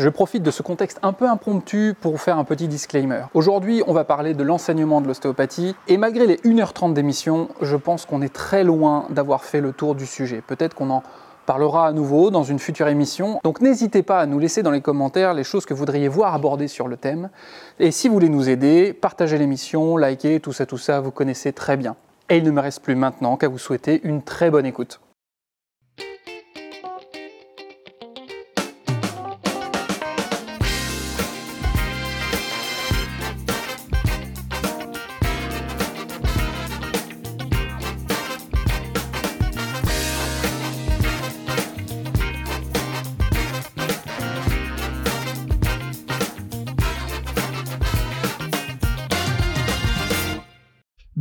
Je profite de ce contexte un peu impromptu pour vous faire un petit disclaimer. Aujourd'hui, on va parler de l'enseignement de l'ostéopathie et malgré les 1h30 d'émission, je pense qu'on est très loin d'avoir fait le tour du sujet. Peut-être qu'on en parlera à nouveau dans une future émission. Donc n'hésitez pas à nous laisser dans les commentaires les choses que vous voudriez voir abordées sur le thème. Et si vous voulez nous aider, partagez l'émission, likez, tout ça, tout ça, vous connaissez très bien. Et il ne me reste plus maintenant qu'à vous souhaiter une très bonne écoute.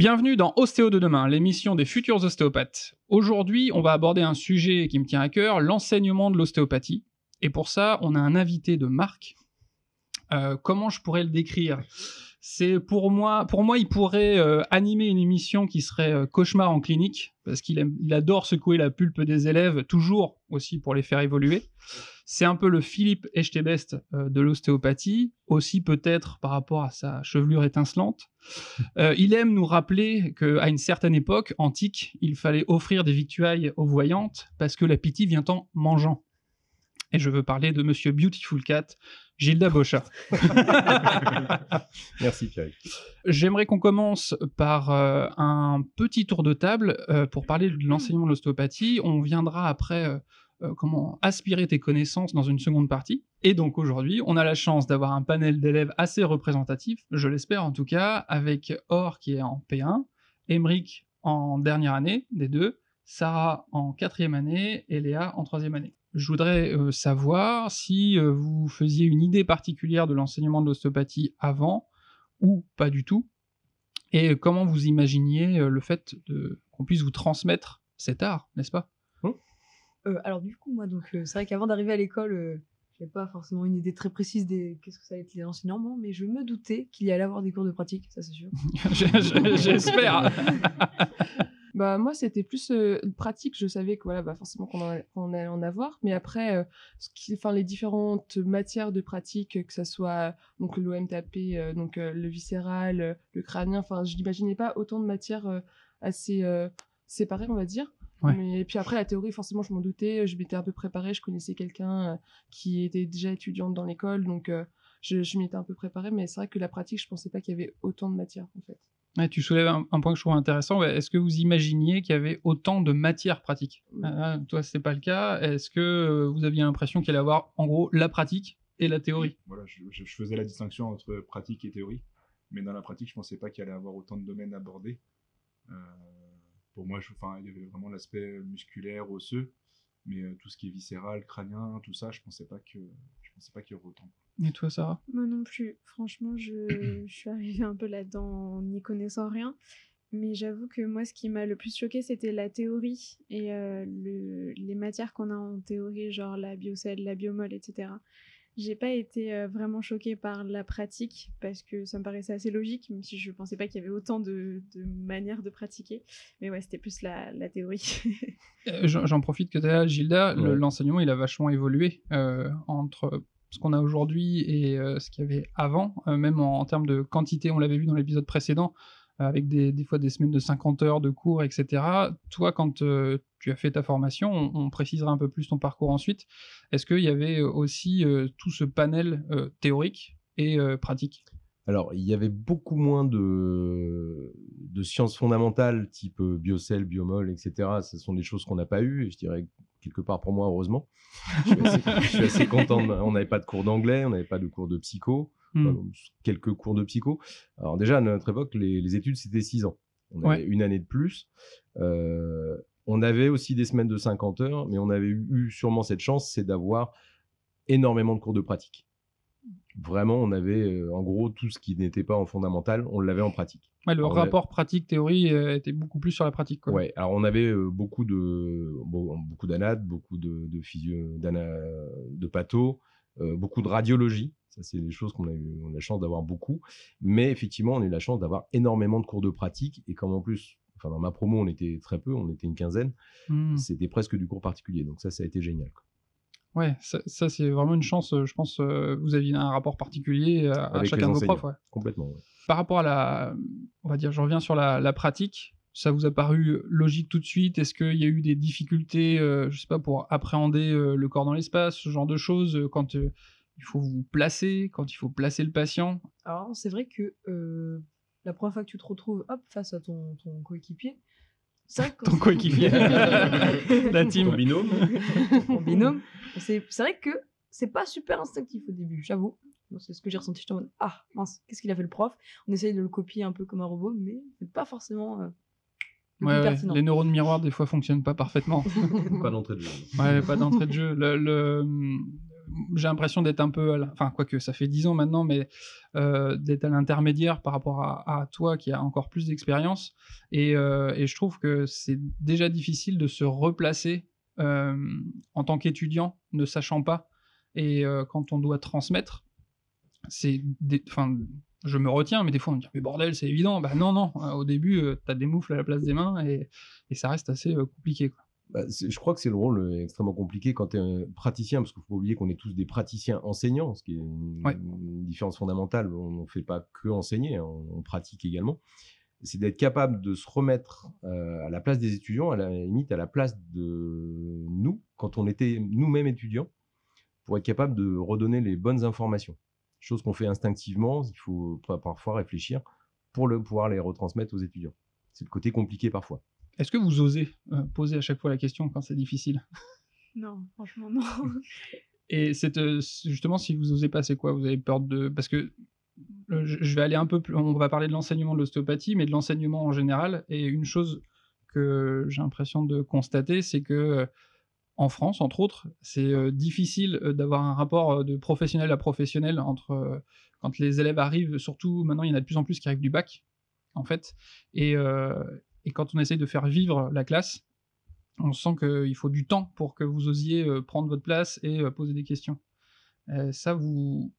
Bienvenue dans Ostéo de demain, l'émission des futurs ostéopathes. Aujourd'hui, on va aborder un sujet qui me tient à cœur, l'enseignement de l'ostéopathie. Et pour ça, on a un invité de marque. Euh, comment je pourrais le décrire? C'est pour moi, pour moi, il pourrait euh, animer une émission qui serait euh, cauchemar en clinique parce qu'il il adore secouer la pulpe des élèves, toujours aussi pour les faire évoluer. C'est un peu le Philippe Echtebest euh, de l'ostéopathie, aussi peut-être par rapport à sa chevelure étincelante. il aime nous rappeler qu'à une certaine époque antique, il fallait offrir des victuailles aux voyantes parce que l'appétit vient en mangeant. Et je veux parler de Monsieur Beautiful Cat, Gilda Bocha. Merci Pierre. J'aimerais qu'on commence par euh, un petit tour de table euh, pour parler de l'enseignement de l'ostéopathie. On viendra après euh, comment aspirer tes connaissances dans une seconde partie. Et donc aujourd'hui, on a la chance d'avoir un panel d'élèves assez représentatif, je l'espère en tout cas, avec Or qui est en P1, Emeric en dernière année des deux, Sarah en quatrième année et Léa en troisième année. Je voudrais euh, savoir si euh, vous faisiez une idée particulière de l'enseignement de l'ostéopathie avant ou pas du tout, et comment vous imaginiez euh, le fait qu'on puisse vous transmettre cet art, n'est-ce pas? Hein Alors du coup, moi, donc c'est vrai qu'avant d'arriver à l'école, je n'avais pas forcément une idée très précise des qu'est-ce que ça allait être les enseignements, mais je me doutais qu'il y allait avoir des cours de pratique, ça c'est sûr. J'espère. Bah moi c'était plus euh, pratique, je savais que voilà bah forcément qu'on allait en avoir, mais après euh, ce qui, enfin les différentes matières de pratique que ça soit donc l'OMTAP, euh, donc le viscéral, le crânien, enfin je n'imaginais pas autant de matières assez séparées on va dire. Mais, et puis après la théorie forcément je m'en doutais, je m'étais un peu préparée, je connaissais quelqu'un qui était déjà étudiante dans l'école. Donc je, je m'étais un peu préparée, mais c'est vrai que la pratique je pensais pas qu'il y avait autant de matières en fait tu soulèves un, point que je trouve intéressant. Est-ce que vous imaginiez qu'il y avait autant de matières pratiques ah, ah, Toi, c'est pas le cas. Est-ce que euh, vous aviez l'impression qu'il allait y avoir, en gros, la pratique et la théorie? Voilà, je, faisais la distinction entre pratique et théorie, mais dans la pratique, je pensais pas qu'il allait y avoir autant de domaines abordés. Euh, pour moi, il y avait vraiment l'aspect musculaire, osseux, mais euh, tout ce qui est viscéral, crânien, tout ça, je pensais pas que je pensais pas qu'il y aurait autant. Et toi, Sarah? Moi non plus. Franchement, je, je suis arrivée un peu là-dedans en n'y connaissant rien. Mais j'avoue que moi, ce qui m'a le plus choqué, c'était la théorie et euh, le, les matières qu'on a en théorie, genre la biocelle, la biomol, etc. J'ai pas été euh, vraiment choquée par la pratique parce que ça me paraissait assez logique, même si je pensais pas qu'il y avait autant de, de, manières de pratiquer. Mais ouais, c'était plus la, la théorie. Euh, j'en profite que tu là, Gilda. L'enseignement, il a vachement évolué entre ce qu'on a aujourd'hui et euh, ce qu'il y avait avant, euh, même en, termes de quantité, on l'avait vu dans l'épisode précédent, euh, avec des, fois des semaines de 50 heures de cours, etc. Toi, quand tu as fait ta formation, on, précisera un peu plus ton parcours ensuite. Est-ce qu'il y avait aussi tout ce panel théorique et pratique? Alors, il y avait beaucoup moins de, de sciences fondamentales, type biocell, biomol, etc. Ce sont des choses qu'on n'a pas eues, et je dirais quelque part pour moi, heureusement. Je suis assez, content. On n'avait pas de cours d'anglais, on n'avait pas de cours de psycho, hmm. quelques cours de psycho. Alors déjà, à notre époque, les, études, c'était 6 ans. On avait une année de plus. Euh, on avait aussi des semaines de 50 heures, mais on avait eu sûrement cette chance, c'est d'avoir énormément de cours de pratique vraiment, on avait euh, en gros tout ce qui n'était pas en fondamental, on l'avait en pratique. le rapport pratique-théorie euh, était beaucoup plus sur la pratique. Quoi. Ouais, alors on avait euh, beaucoup de beaucoup d'anades, beaucoup de, de physio, de patho, beaucoup de radiologie. Ça, c'est des choses qu'on a eu on a la chance d'avoir beaucoup. Mais effectivement, on a eu la chance d'avoir énormément de cours de pratique. Et comme en plus, enfin, dans ma promo, on était très peu, on était une quinzaine, hmm. c'était presque du cours particulier. Donc ça, ça a été génial. Ouais, ça, ça, c'est vraiment une chance. euh, Je pense euh, vous aviez un rapport particulier à, à chacun de vos profs. ouais. Complètement. ouais. Par rapport à la, on va dire, je reviens sur la, la pratique. Ça vous a paru logique tout de suite? Est-ce qu'il y a eu des difficultés, euh, je sais pas, pour appréhender euh, le corps dans l'espace, ce genre de choses, euh, quand euh, il faut vous placer, quand il faut placer le patient Alors, c'est vrai que euh, la première fois que tu te retrouves hop, face à ton, ton coéquipier, c'est vrai que quand Ton coéquipier, la team. Ton binôme binôme, c'est c'est vrai que c'est pas super instinctif au début, j'avoue. C'est ce que j'ai ressenti. J'étais en mode Ah, mince, qu'est-ce qu'il a fait le prof? On essaye de le copier un peu comme un robot, mais c'est pas forcément euh, le Ouais, plus ouais, pertinent. les neurones miroirs, des fois, fonctionnent pas parfaitement. Pas d'entrée de jeu. Ouais, pas d'entrée de jeu. Le, le- J'ai l'impression d'être un peu, à la- enfin, quoique ça fait 10 ans maintenant, mais euh, d'être à l'intermédiaire par rapport à, toi qui a encore plus d'expérience. Et, euh, et je trouve que c'est déjà difficile de se replacer euh, en tant qu'étudiant, ne sachant pas. Et quand on doit transmettre, c'est. Enfin, je me retiens, mais des fois on me dit Mais bordel, c'est évident. Bah non, non. Au début, tu t'as des moufles à la place des mains et, et ça reste assez compliqué. Quoi. Bah, je crois que c'est le rôle euh, extrêmement compliqué quand tu es un praticien, parce qu'il faut pas oublier qu'on est tous des praticiens enseignants, ce qui est une, Ouais. une différence fondamentale. On ne fait pas que enseigner, hein, on, on pratique également. C'est d'être capable de se remettre euh, à la place des étudiants, à la limite à la place de nous, quand on était nous-mêmes étudiants, pour être capable de redonner les bonnes informations. Chose qu'on fait instinctivement, il faut pa- parfois réfléchir pour le, pouvoir les retransmettre aux étudiants. C'est le côté compliqué parfois. Est-ce que vous osez euh, poser à chaque fois la question quand c'est difficile? Non, franchement, non. Et c'est euh, justement si vous osez pas, c'est quoi? Vous avez peur de parce que euh, je vais aller un peu plus. On va parler de l'enseignement de l'ostéopathie, mais de l'enseignement en général. Et une chose que j'ai l'impression de constater, c'est que euh, en France, entre autres, c'est euh, difficile euh, d'avoir un rapport euh, de professionnel à professionnel entre quand les élèves arrivent. Surtout maintenant, il y en a de plus en plus qui arrivent du bac, en fait. Et, et quand on essaye de faire vivre la classe, on sent qu'il faut du temps pour que vous osiez euh, prendre votre place et euh, poser des questions. Euh, ça, vous.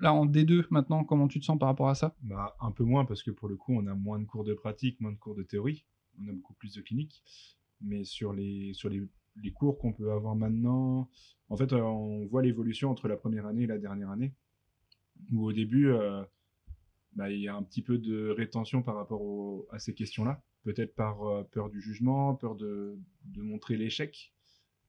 Là, en D2, maintenant, comment tu te sens par rapport à ça? Bah, un peu moins parce que pour le coup, on a moins de cours de pratique, moins de cours de théorie. On a beaucoup plus de clinique. Mais sur les, sur les, les cours qu'on peut avoir maintenant, en fait, on voit l'évolution entre la première année et la dernière année. Où au début, bah, il y a un petit peu de rétention par rapport à ces questions-là. Peut-être par euh, peur du jugement, peur de, de montrer l'échec.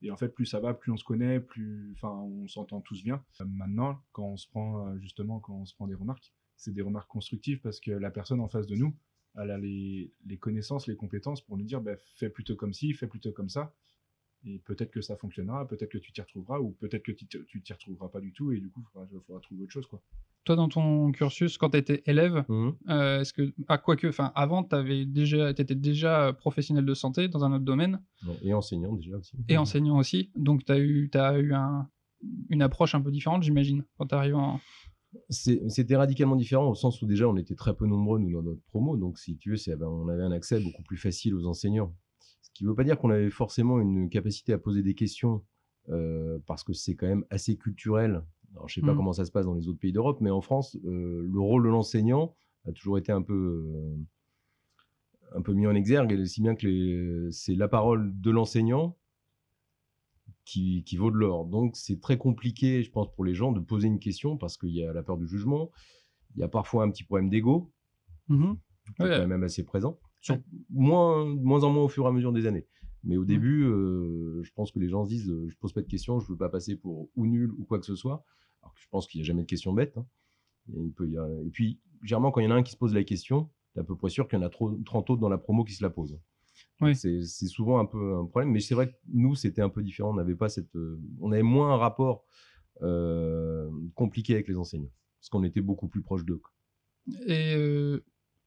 Et en fait, plus ça va, plus on se connaît, plus, on s'entend tous bien. Euh, maintenant, quand on se prend, euh, justement, quand on se prend des remarques, c'est des remarques constructives parce que la personne en face de nous, elle a les, les connaissances, les compétences pour nous dire, bah, fais plutôt comme ci, fais plutôt comme ça. Et peut-être que ça fonctionnera, peut-être que tu t'y retrouveras, ou peut-être que tu t'y retrouveras pas du tout, et du coup, il faudra, faudra trouver autre chose, quoi. Toi, dans ton cursus, quand tu étais élève, Mhm. euh, est-ce que. Ah, quoique, enfin, avant, tu déjà, étais déjà professionnel de santé dans un autre domaine Et enseignant déjà aussi. et enseignant aussi. Donc, tu as eu, as eu un- une approche un peu différente, j'imagine, quand tu arrives en. C'était radicalement différent au sens où déjà on était très peu nombreux nous dans notre promo, donc si tu veux, c'est- ben, on avait un accès beaucoup plus facile aux enseignants. Ce qui ne veut pas dire qu'on avait forcément une capacité à poser des questions, euh, parce que c'est quand même assez culturel. Alors, je sais pas Mhm. comment ça se passe dans les autres pays d'Europe, mais en France, euh, le rôle de l'enseignant a toujours été un peu, euh, un peu mis en exergue, et si bien que c'est la parole de l'enseignant qui, qui vaut de l'or. Donc c'est très compliqué, je pense, pour les gens de poser une question parce qu'il y a la peur du jugement, il y a parfois un petit problème d'ego, qui est Ouais. quand même assez présent, Sur- moins, moins en moins au fur et à mesure des années. Mais au Mhm. début, euh, je pense que les gens se disent, euh, je pose pas de questions, je veux pas passer pour ou nul ou quoi que ce soit. Alors que je pense qu'il n'y a jamais de questions bêtes. hein. Et, il peut y a- et puis, généralement, quand il y en a un qui se pose la question, tu es à peu près sûr qu'il y en a trop, 30 autres dans la promo qui se la posent. Oui. C'est souvent un peu un problème, mais c'est vrai que nous, c'était un peu différent. On n'avait pas cette, euh, on avait moins un rapport euh, compliqué avec les enseignants, parce qu'on était beaucoup plus proche d'eux. Et euh,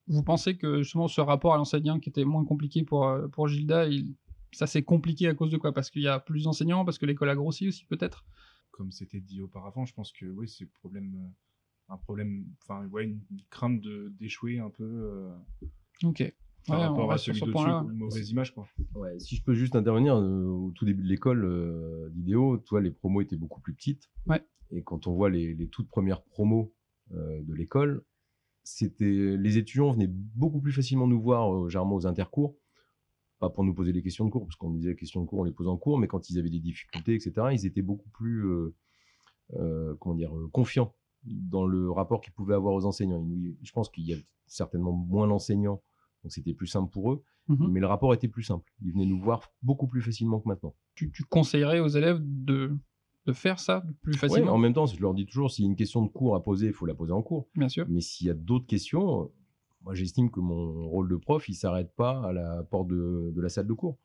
vous pensez que justement ce rapport à l'enseignant qui était moins compliqué pour, pour Gilda, il- ça s'est compliqué à cause de quoi? Parce qu'il y a plus d'enseignants, parce que l'école a grossi aussi peut-être? Comme c'était dit auparavant, je pense que oui, c'est problème, euh, un problème, enfin, ouais, une, crainte de- d'échouer un peu euh, Ok. par Ouais, rapport à celui ce d'au-dessus, point-là. une mauvaise image, quoi. Ouais, si je peux juste intervenir, euh, au tout début de l'école euh, d'idéo, toi, les promos étaient beaucoup plus petites. Ouais. Et quand on voit les, les toutes premières promos euh, de l'école, c'était les étudiants venaient beaucoup plus facilement nous voir, euh, généralement aux intercours, pas pour nous poser des questions de cours, parce qu'on disait les questions de cours, on les pose en cours, mais quand ils avaient des difficultés, etc., ils étaient beaucoup plus, euh, euh, comment dire, euh, confiants dans le rapport qu'ils pouvaient avoir aux enseignants. Ils- je pense qu'il y a certainement moins d'enseignants, donc c'était plus simple pour eux, Mhm. mais le rapport était plus simple. Ils venaient nous voir beaucoup plus facilement que maintenant. Tu, tu conseillerais aux élèves de, de faire ça plus Ouais, facilement? en même temps, je leur dis toujours, s'il y a une question de cours à poser, il faut la poser en cours. Bien sûr. Mais s'il y a d'autres questions, moi j'estime que mon rôle de prof, il s'arrête pas à la porte de, de la salle de cours.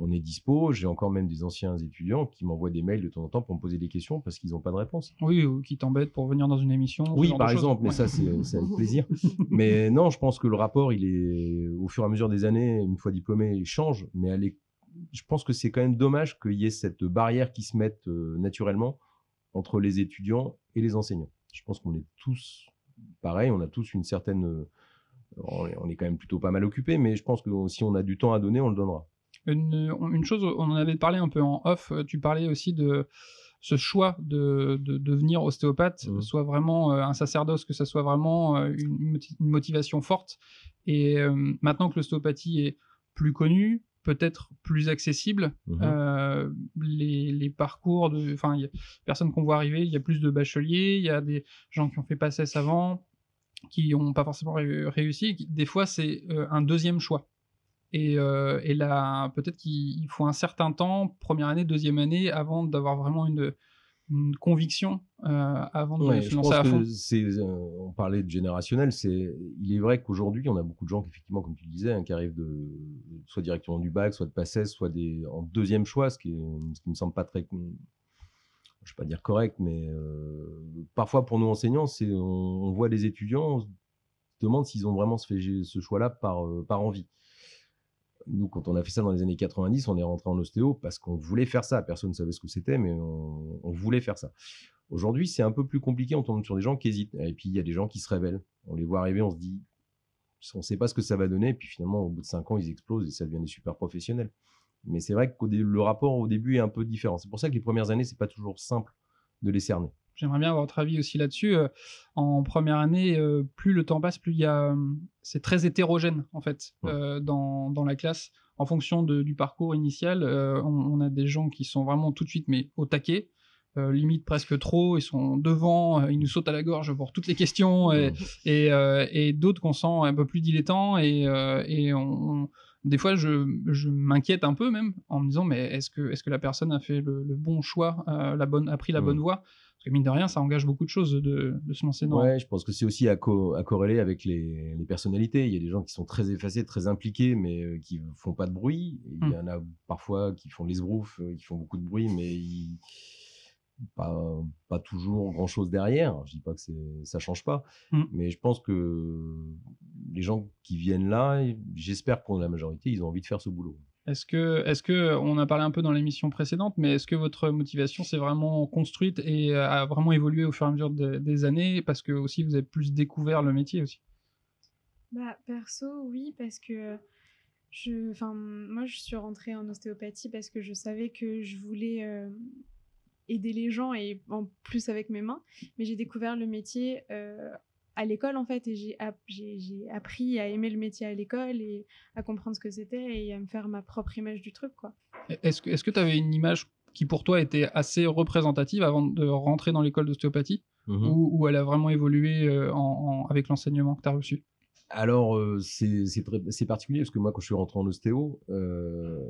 On est dispo, j'ai encore même des anciens étudiants qui m'envoient des mails de temps en temps pour me poser des questions parce qu'ils n'ont pas de réponse. Oui, ou qui t'embêtent pour venir dans une émission. Oui, par exemple, mais ça c'est c'est avec plaisir. mais non, je pense que le rapport, il est au fur et à mesure des années, une fois diplômé, il change. Mais elle est- je pense que c'est quand même dommage qu'il y ait cette barrière qui se mette euh, naturellement entre les étudiants et les enseignants. Je pense qu'on est tous pareil, on a tous une certaine. On est, quand même plutôt pas mal occupé, mais je pense que si on a du temps à donner, on le donnera. Une, une chose, on en avait parlé un peu en off, euh, tu parlais aussi de ce choix de, de devenir ostéopathe, Mhm. soit vraiment euh, un sacerdoce, que ça soit vraiment euh, une, moti- une motivation forte. Et euh, maintenant que l'ostéopathie est plus connue, peut-être plus accessible, Mhm. euh, les, les parcours de, enfin, il y a personnes qu'on voit arriver, il y a plus de bacheliers, il y a des gens qui ont fait PACES avant, qui n'ont pas forcément ré- réussi. Des fois, c'est euh, un deuxième choix. Et, euh, et là, peut-être qu'il il faut un certain temps, première année, deuxième année, avant d'avoir vraiment une, une conviction, euh, avant de Ouais, se lancer à fond. euh, on parlait de générationnel, c'est, il est vrai qu'aujourd'hui, on a beaucoup de gens qui, effectivement, comme tu le disais, hein, qui arrivent de, soit directement du bac, soit de PACES, soit des, en deuxième choix, ce qui, qui me semble pas très, je vais pas dire correct, mais euh, parfois pour nous enseignants, c'est, on, voit des étudiants, on se demande s'ils ont vraiment fait ce choix-là par, euh, par envie. Nous, quand on a fait ça dans les années 90, on est rentré en ostéo parce qu'on voulait faire ça. Personne ne savait ce que c'était, mais on, on voulait faire ça. Aujourd'hui, c'est un peu plus compliqué. On tombe sur des gens qui hésitent. Et puis, il y a des gens qui se révèlent. On les voit arriver, on se dit, on ne sait pas ce que ça va donner. Et puis, finalement, au bout de cinq ans, ils explosent et ça devient des super professionnels. Mais c'est vrai que le rapport au début est un peu différent. C'est pour ça que les premières années, c'est pas toujours simple de les cerner. J'aimerais bien avoir votre avis aussi là-dessus. Euh, en première année, euh, plus le temps passe, plus il y a, euh, c'est très hétérogène en fait Ouais. euh, dans, dans la classe. En fonction de- du parcours initial, euh, on, on a des gens qui sont vraiment tout de suite mais au taquet, euh, limite presque trop. Ils sont devant, euh, ils nous sautent à la gorge pour toutes les questions, et, et, euh, et d'autres qu'on sent un peu plus dilettants et, et on, on- des fois je, je m'inquiète un peu même en me disant mais est-ce que la personne a fait le, le bon choix, euh, la bonne a pris la bonne voie? Parce que mine de rien, ça engage beaucoup de choses de, de se lancer dans. Ouais, je pense que c'est aussi à, co- à corréler avec les, les personnalités. Il y a des gens qui sont très effacés, très impliqués, mais euh, qui font pas de bruit. Et Il y Mm. en a parfois qui font les broufs, qui font beaucoup de bruit, mais ils- pas, pas toujours grand chose derrière. Je dis pas que c'est, ça change pas, Mm. mais je pense que les gens qui viennent là, j'espère pour la majorité, ils ont envie de faire ce boulot. Est-ce que, est-ce que, on a parlé un peu dans l'émission précédente, mais est-ce que votre motivation s'est vraiment construite et a vraiment évolué au fur et à mesure de- des années? Parce que aussi vous avez plus découvert le métier aussi Bah, perso, oui, parce que je, enfin, moi, je suis rentrée en ostéopathie parce que je savais que je voulais euh, aider les gens et en plus avec mes mains. Mais j'ai découvert le métier euh, à l'école, en fait, et j'ai, app- j'ai, j'ai appris à aimer le métier à l'école et à comprendre ce que c'était et à me faire ma propre image du truc, quoi. Est-ce que, est-ce que tu avais une image qui pour toi était assez représentative avant de rentrer dans l'école d'ostéopathie ou, ou elle a vraiment évolué euh, en- en- avec l'enseignement que tu as reçu? Alors, euh, c'est c'est très- c'est particulier parce que moi, quand je suis rentré en ostéo, euh,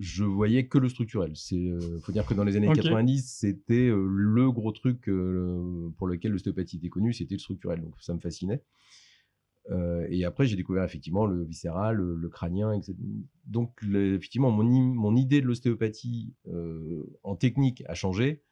je voyais que le structurel. Il faut dire que dans les années Ok. 90, c'était euh, le gros truc euh, pour lequel l'ostéopathie était connue, c'était le structurel. Donc, ça me fascinait. Euh, et après, j'ai découvert effectivement le viscéral, le, le crânien, etc. Donc, le- effectivement, mon, mon idée de l'ostéopathie euh, en technique a changé.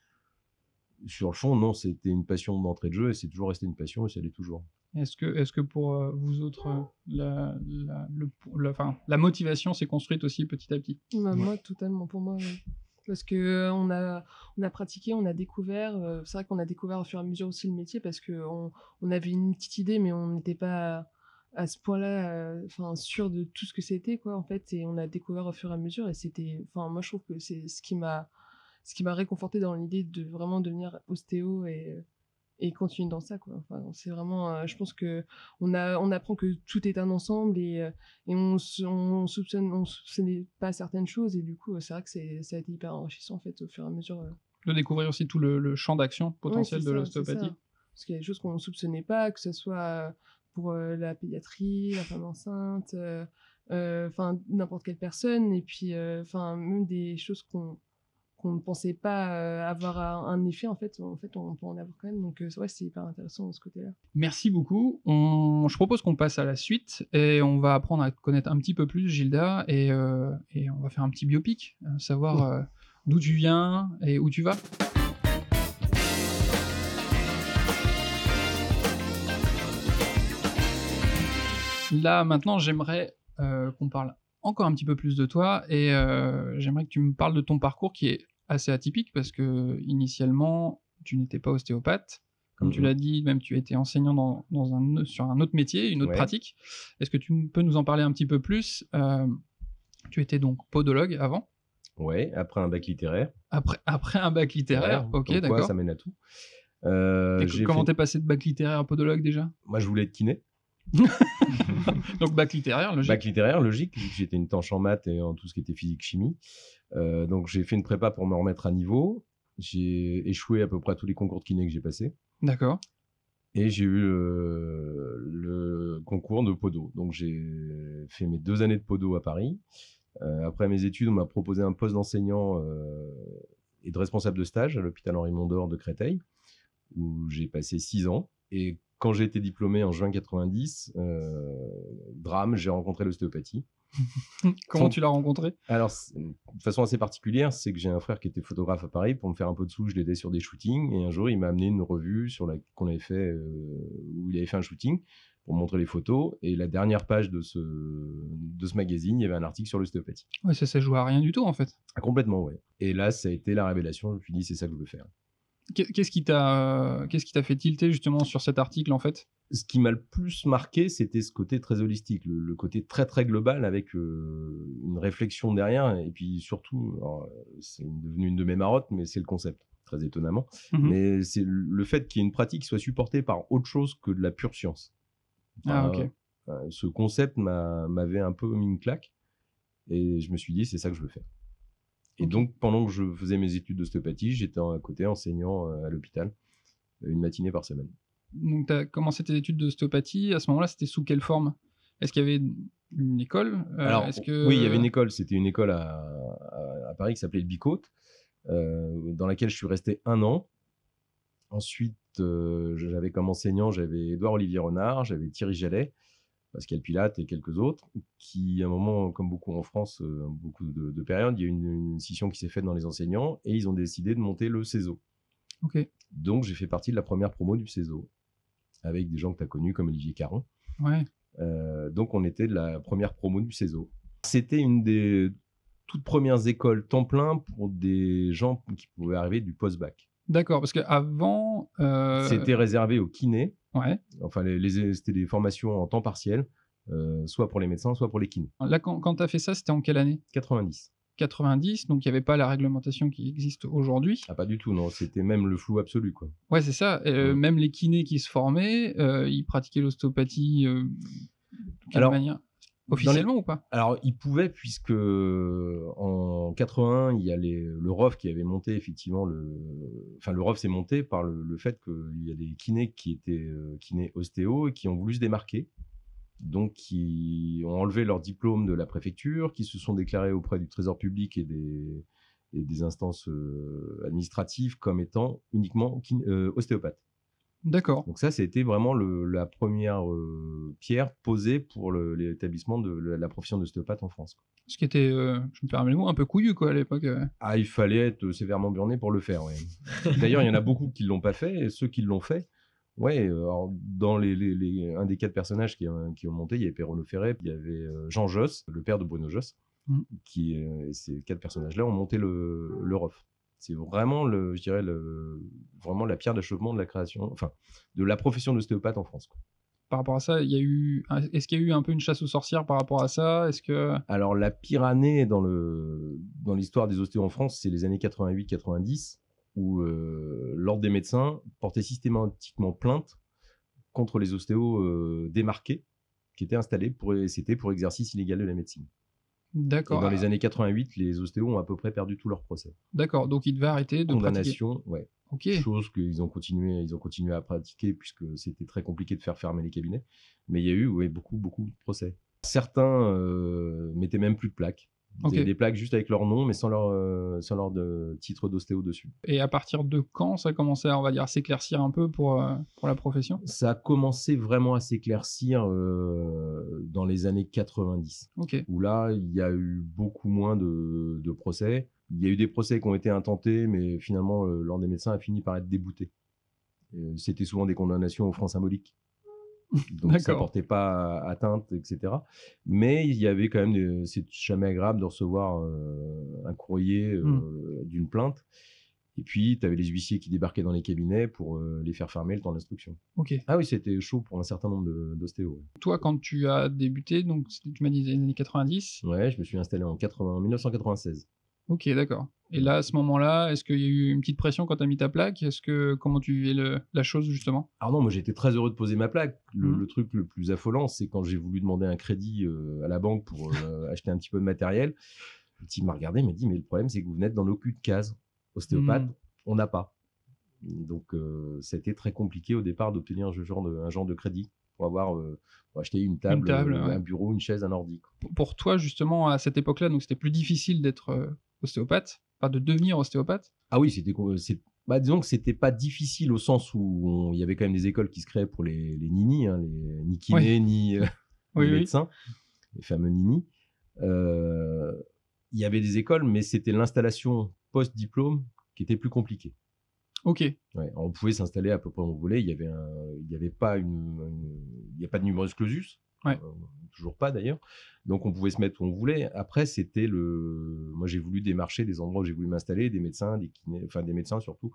Sur le fond, non, c'était une passion d'entrée de jeu et c'est toujours resté une passion et ça l'est toujours. Est-ce que, est-ce que pour euh, vous autres, euh, la, la, le- la- enfin, la motivation s'est construite aussi petit à petit? Bah, Moi, totalement, pour moi. oui. Parce que euh, on a, on a pratiqué, on a découvert. euh, c'est vrai qu'on a découvert au fur et à mesure aussi le métier parce qu'on on avait une petite idée, mais on n'était pas à ce point-là, euh, enfin sûr de tout ce que c'était quoi en fait. Et on a découvert au fur et à mesure. Et c'était, enfin moi je trouve que c'est ce qui m'a, ce qui m'a réconforté dans l'idée de vraiment devenir ostéo et et continuer dans ça quoi. Enfin, c'est vraiment, euh, je pense que on a, on apprend que tout est un ensemble et, euh, et on, on soupçonne, on soupçonnait pas certaines choses et du coup c'est vrai que c'est, ça a été hyper enrichissant en fait au fur et à mesure. euh. De découvrir aussi tout le, le champ d'action potentiel Ouais, de l'ostéopathie. Parce qu'il y a des choses qu'on ne soupçonnait pas, que ce soit pour la pédiatrie, la femme enceinte, enfin n'importe quelle personne, et puis enfin même des choses qu'on qu'on ne pensait pas euh, avoir un, effet, en fait, en fait, on peut en avoir quand même. Donc, euh, c'est vrai, c'est hyper intéressant de ce côté-là. Merci beaucoup. On- Je propose qu'on passe à la suite et on va apprendre à connaître un petit peu plus, Gilda, et, euh, et on va faire un petit biopic, savoir euh, d'où tu viens et où tu vas. Là, maintenant, j'aimerais euh, qu'on parle encore un petit peu plus de toi et euh, j'aimerais que tu me parles de ton parcours qui est assez atypique parce que initialement, tu n'étais pas ostéopathe. Comme tu Mhm. l'as dit, même tu étais enseignant dans, dans un, sur un autre métier, une autre Ouais. pratique. Est-ce que tu peux nous en parler un petit peu plus? Euh, Tu étais donc podologue avant, Ouais, après un bac littéraire. après, après un bac littéraire, Ouais, ok, d'accord. Ça mène à tout. Euh, comment fait- t'es passé de bac littéraire à podologue déjà? Moi, je voulais être kiné. Donc bac littéraire, logique. Bac littéraire, logique, j'étais une tanche en maths et en tout ce qui était physique-chimie. Euh, donc, j'ai fait une prépa pour me remettre à niveau. J'ai échoué à peu près à tous les concours de kiné que j'ai passés. D'accord. Et j'ai eu le concours de podo. Donc, j'ai fait mes deux années de podo à Paris. Euh, après mes études, on m'a proposé un poste d'enseignant euh, et de responsable de stage à l'hôpital Henri Mondor de Créteil, où j'ai passé six ans. Et quand j'ai été diplômé en juin 90, euh, drame, j'ai rencontré l'ostéopathie. Comment tu l'as rencontré? Alors, de façon assez particulière, c'est que j'ai un frère qui était photographe à Paris. Pour me faire un peu de sous, je l'aidais sur des shootings. Et un jour, il m'a amené une revue sur la qu'on avait fait, euh, où il avait fait un shooting pour montrer les photos. Et la dernière page de ce, de ce magazine, il y avait un article sur l'ostéopathie. Ouais, ça s'est joué à rien du tout en fait. Ah, complètement, ouais. Et là, ça a été la révélation. Je me suis dit, c'est ça que je veux faire. Qu'est- Qu'est-ce qui t'a qu'est-ce qui t'a fait tilter justement sur cet article en fait? Ce qui m'a le plus marqué, c'était ce côté très holistique, le, le côté très très global avec euh, une réflexion derrière. Et puis surtout, c'est devenu une de mes marottes, mais c'est le concept, très étonnamment. Mhm. Mais c'est le fait qu'il y ait une pratique qui soit supportée par autre chose que de la pure science. Ah ok. euh, ce concept m'a- m'avait un peu mis une claque. Et je me suis dit, c'est ça que je veux faire. Et donc, pendant que je faisais mes études d'ostéopathie, j'étais à côté enseignant euh, à l'hôpital, une matinée par semaine. Donc tu as commencé tes études d'ostéopathie. À ce moment-là, c'était sous quelle forme? Est-ce qu'il y avait une école? Euh, Alors, que oui, il y avait une école. C'était une école à, à- à Paris qui s'appelait le Bicote, euh, dans laquelle je suis resté un an. Ensuite, euh, j'avais comme enseignant, j'avais Édouard Olivier Renard, j'avais Thierry Jallet, Pascal Pilate et quelques autres, qui, à un moment, comme beaucoup en France, euh, beaucoup de, de périodes, il y a eu une, une scission qui s'est faite dans les enseignants et ils ont décidé de monter le CESO. Ok. Donc, j'ai fait partie de la première promo du CESO, avec des gens que tu as connus comme Olivier Caron. Ouais. Euh, donc on était de la première promo du CESO. C'était une des toutes premières écoles temps plein pour des gens qui pouvaient arriver du post-bac. D'accord, parce qu'avant. Euh... C'était réservé aux kinés, Ouais. enfin les, les- c'était des formations en temps partiel, euh, soit pour les médecins, soit pour les kinés. Là, quand, quand tu as fait ça, c'était en quelle année? 90. 90, donc il n'y avait pas la réglementation qui existe aujourd'hui. Ah pas du tout, non, c'était même le flou absolu quoi. Ouais, c'est ça. Euh, Ouais. Même les kinés qui se formaient, euh, ils pratiquaient l'ostéopathie de quelle Alors, manière? Officiellement ou pas? Alors, ils pouvaient, puisque en 81, il y a les- le ROF qui avait monté effectivement le. Enfin, le ROF s'est monté par le, le fait qu'il y a des kinés qui étaient euh, kinés ostéo et qui ont voulu se démarquer. Donc, qui ont enlevé leur diplôme de la préfecture, qui se sont déclarés auprès du Trésor public et des, et des instances euh, administratives comme étant uniquement kin- euh, ostéopathes. D'accord. Donc ça, c'était vraiment le- la première euh, pierre posée pour l'établissement de la, la profession d'ostéopathe en France. Ce qui était, euh, je me permets le mot, un peu couillu quoi à l'époque. euh. Ah, il fallait être sévèrement burné pour le faire. ouais. D'ailleurs, il y en a beaucoup qui l'ont pas fait, et ceux qui l'ont fait, ouais. alors, dans les, les- les- un des quatre personnages qui, ont- qui ont monté, il y avait Perrono Ferret, il y avait Jean Josse, le père de Bruno Josse, Mhm. qui euh, et ces quatre personnages-là ont monté le, le ROF. C'est vraiment le, je dirais le, vraiment la pierre d'achoppement de la création, enfin, de la profession d'ostéopathe en France. quoi. Par rapport à ça, il y a eu, est-ce qu'il y a eu un peu une chasse aux sorcières par rapport à ça? Est-ce que Alors, la pire année dans le dans l'histoire des ostéos en France, c'est les années 88-90. où euh, l'ordre des médecins portait systématiquement plainte contre les ostéos euh, démarqués qui étaient installés pour c'était pour exercice illégal de la médecine. D'accord. dans les années 88, les ostéos ont à peu près perdu tout leur procès. D'accord. Donc il devait arrêter de pratiquer. Condamnation, ouais. Ok. Chose qu'ils ont continué, ils ont continué à pratiquer puisque c'était très compliqué de faire fermer les cabinets. Mais il y a eu ouais, beaucoup, beaucoup de procès. Certains euh, mettaient même plus de plaques. Ils Ok. avaient des plaques juste avec leur nom, mais sans leur, euh, sans leur de, titre d'ostéo dessus. Et à partir de quand ça commençait, à, on va dire, à s'éclaircir un peu pour, euh, pour la profession? Ça a commencé vraiment à s'éclaircir euh, dans les années 90, Ok. où là, il y a eu beaucoup moins de, de procès. Il y a eu des procès qui ont été intentés, mais finalement, l'ordre des médecins a fini par être débouté. C'était souvent des condamnations aux francs symboliques. Donc ça portait pas atteinte, etc. Mais il y avait quand même, des- c'est jamais agréable de recevoir euh, un courrier euh, Hmm. d'une plainte. Et puis, tu avais les huissiers qui débarquaient dans les cabinets pour euh, les faire fermer le temps d'instruction. Ok. Ah oui, c'était chaud pour un certain nombre de- d'ostéos. Toi, quand tu as débuté, donc tu m'as dit les années 90. Ouais, je me suis installé en 80 1996. Ok, d'accord. Et là, à ce moment-là, est-ce qu'il y a eu une petite pression quand tu as mis ta plaque? Est-ce que comment tu vivais le- la chose justement? Alors non, moi j'étais très heureux de poser ma plaque. Le, Mhm. le truc le plus affolant, c'est quand j'ai voulu demander un crédit euh, à la banque pour euh, acheter un petit peu de matériel. Le type m'a regardé m'a dit Mais le problème, c'est que vous venez dans nos de case. Ostéopathe, Mhm. on n'a pas. Donc euh, a été très compliqué au départ d'obtenir un genre de, un genre de crédit pour avoir euh, pour acheter une table, table, euh, ouais. un bureau, une chaise, un ordi. Pour- Pour toi, justement, à cette époque-là, donc c'était plus difficile d'être euh, ostéopathe, enfin de devenir ostéopathe. Ah oui, c'était c'est bah, disons que c'était pas difficile au sens où il y avait quand même des écoles qui se créaient pour les, les ninis, hein, les, ni kinés, ni, euh, Oui, oui. médecins, les fameux ninis. Euh, il y avait des écoles, mais c'était l'installation post-diplôme qui était plus compliquée. Ok. Ouais, on pouvait s'installer à peu près où on voulait. Il y avait, un, il y avait pas une, une- il y a pas de numerus clausus. Ouais. Euh, toujours pas d'ailleurs. Donc on pouvait se mettre où on voulait. Après c'était le, moi j'ai voulu démarcher des endroits où j'ai voulu m'installer, des médecins, des kinés, enfin des médecins surtout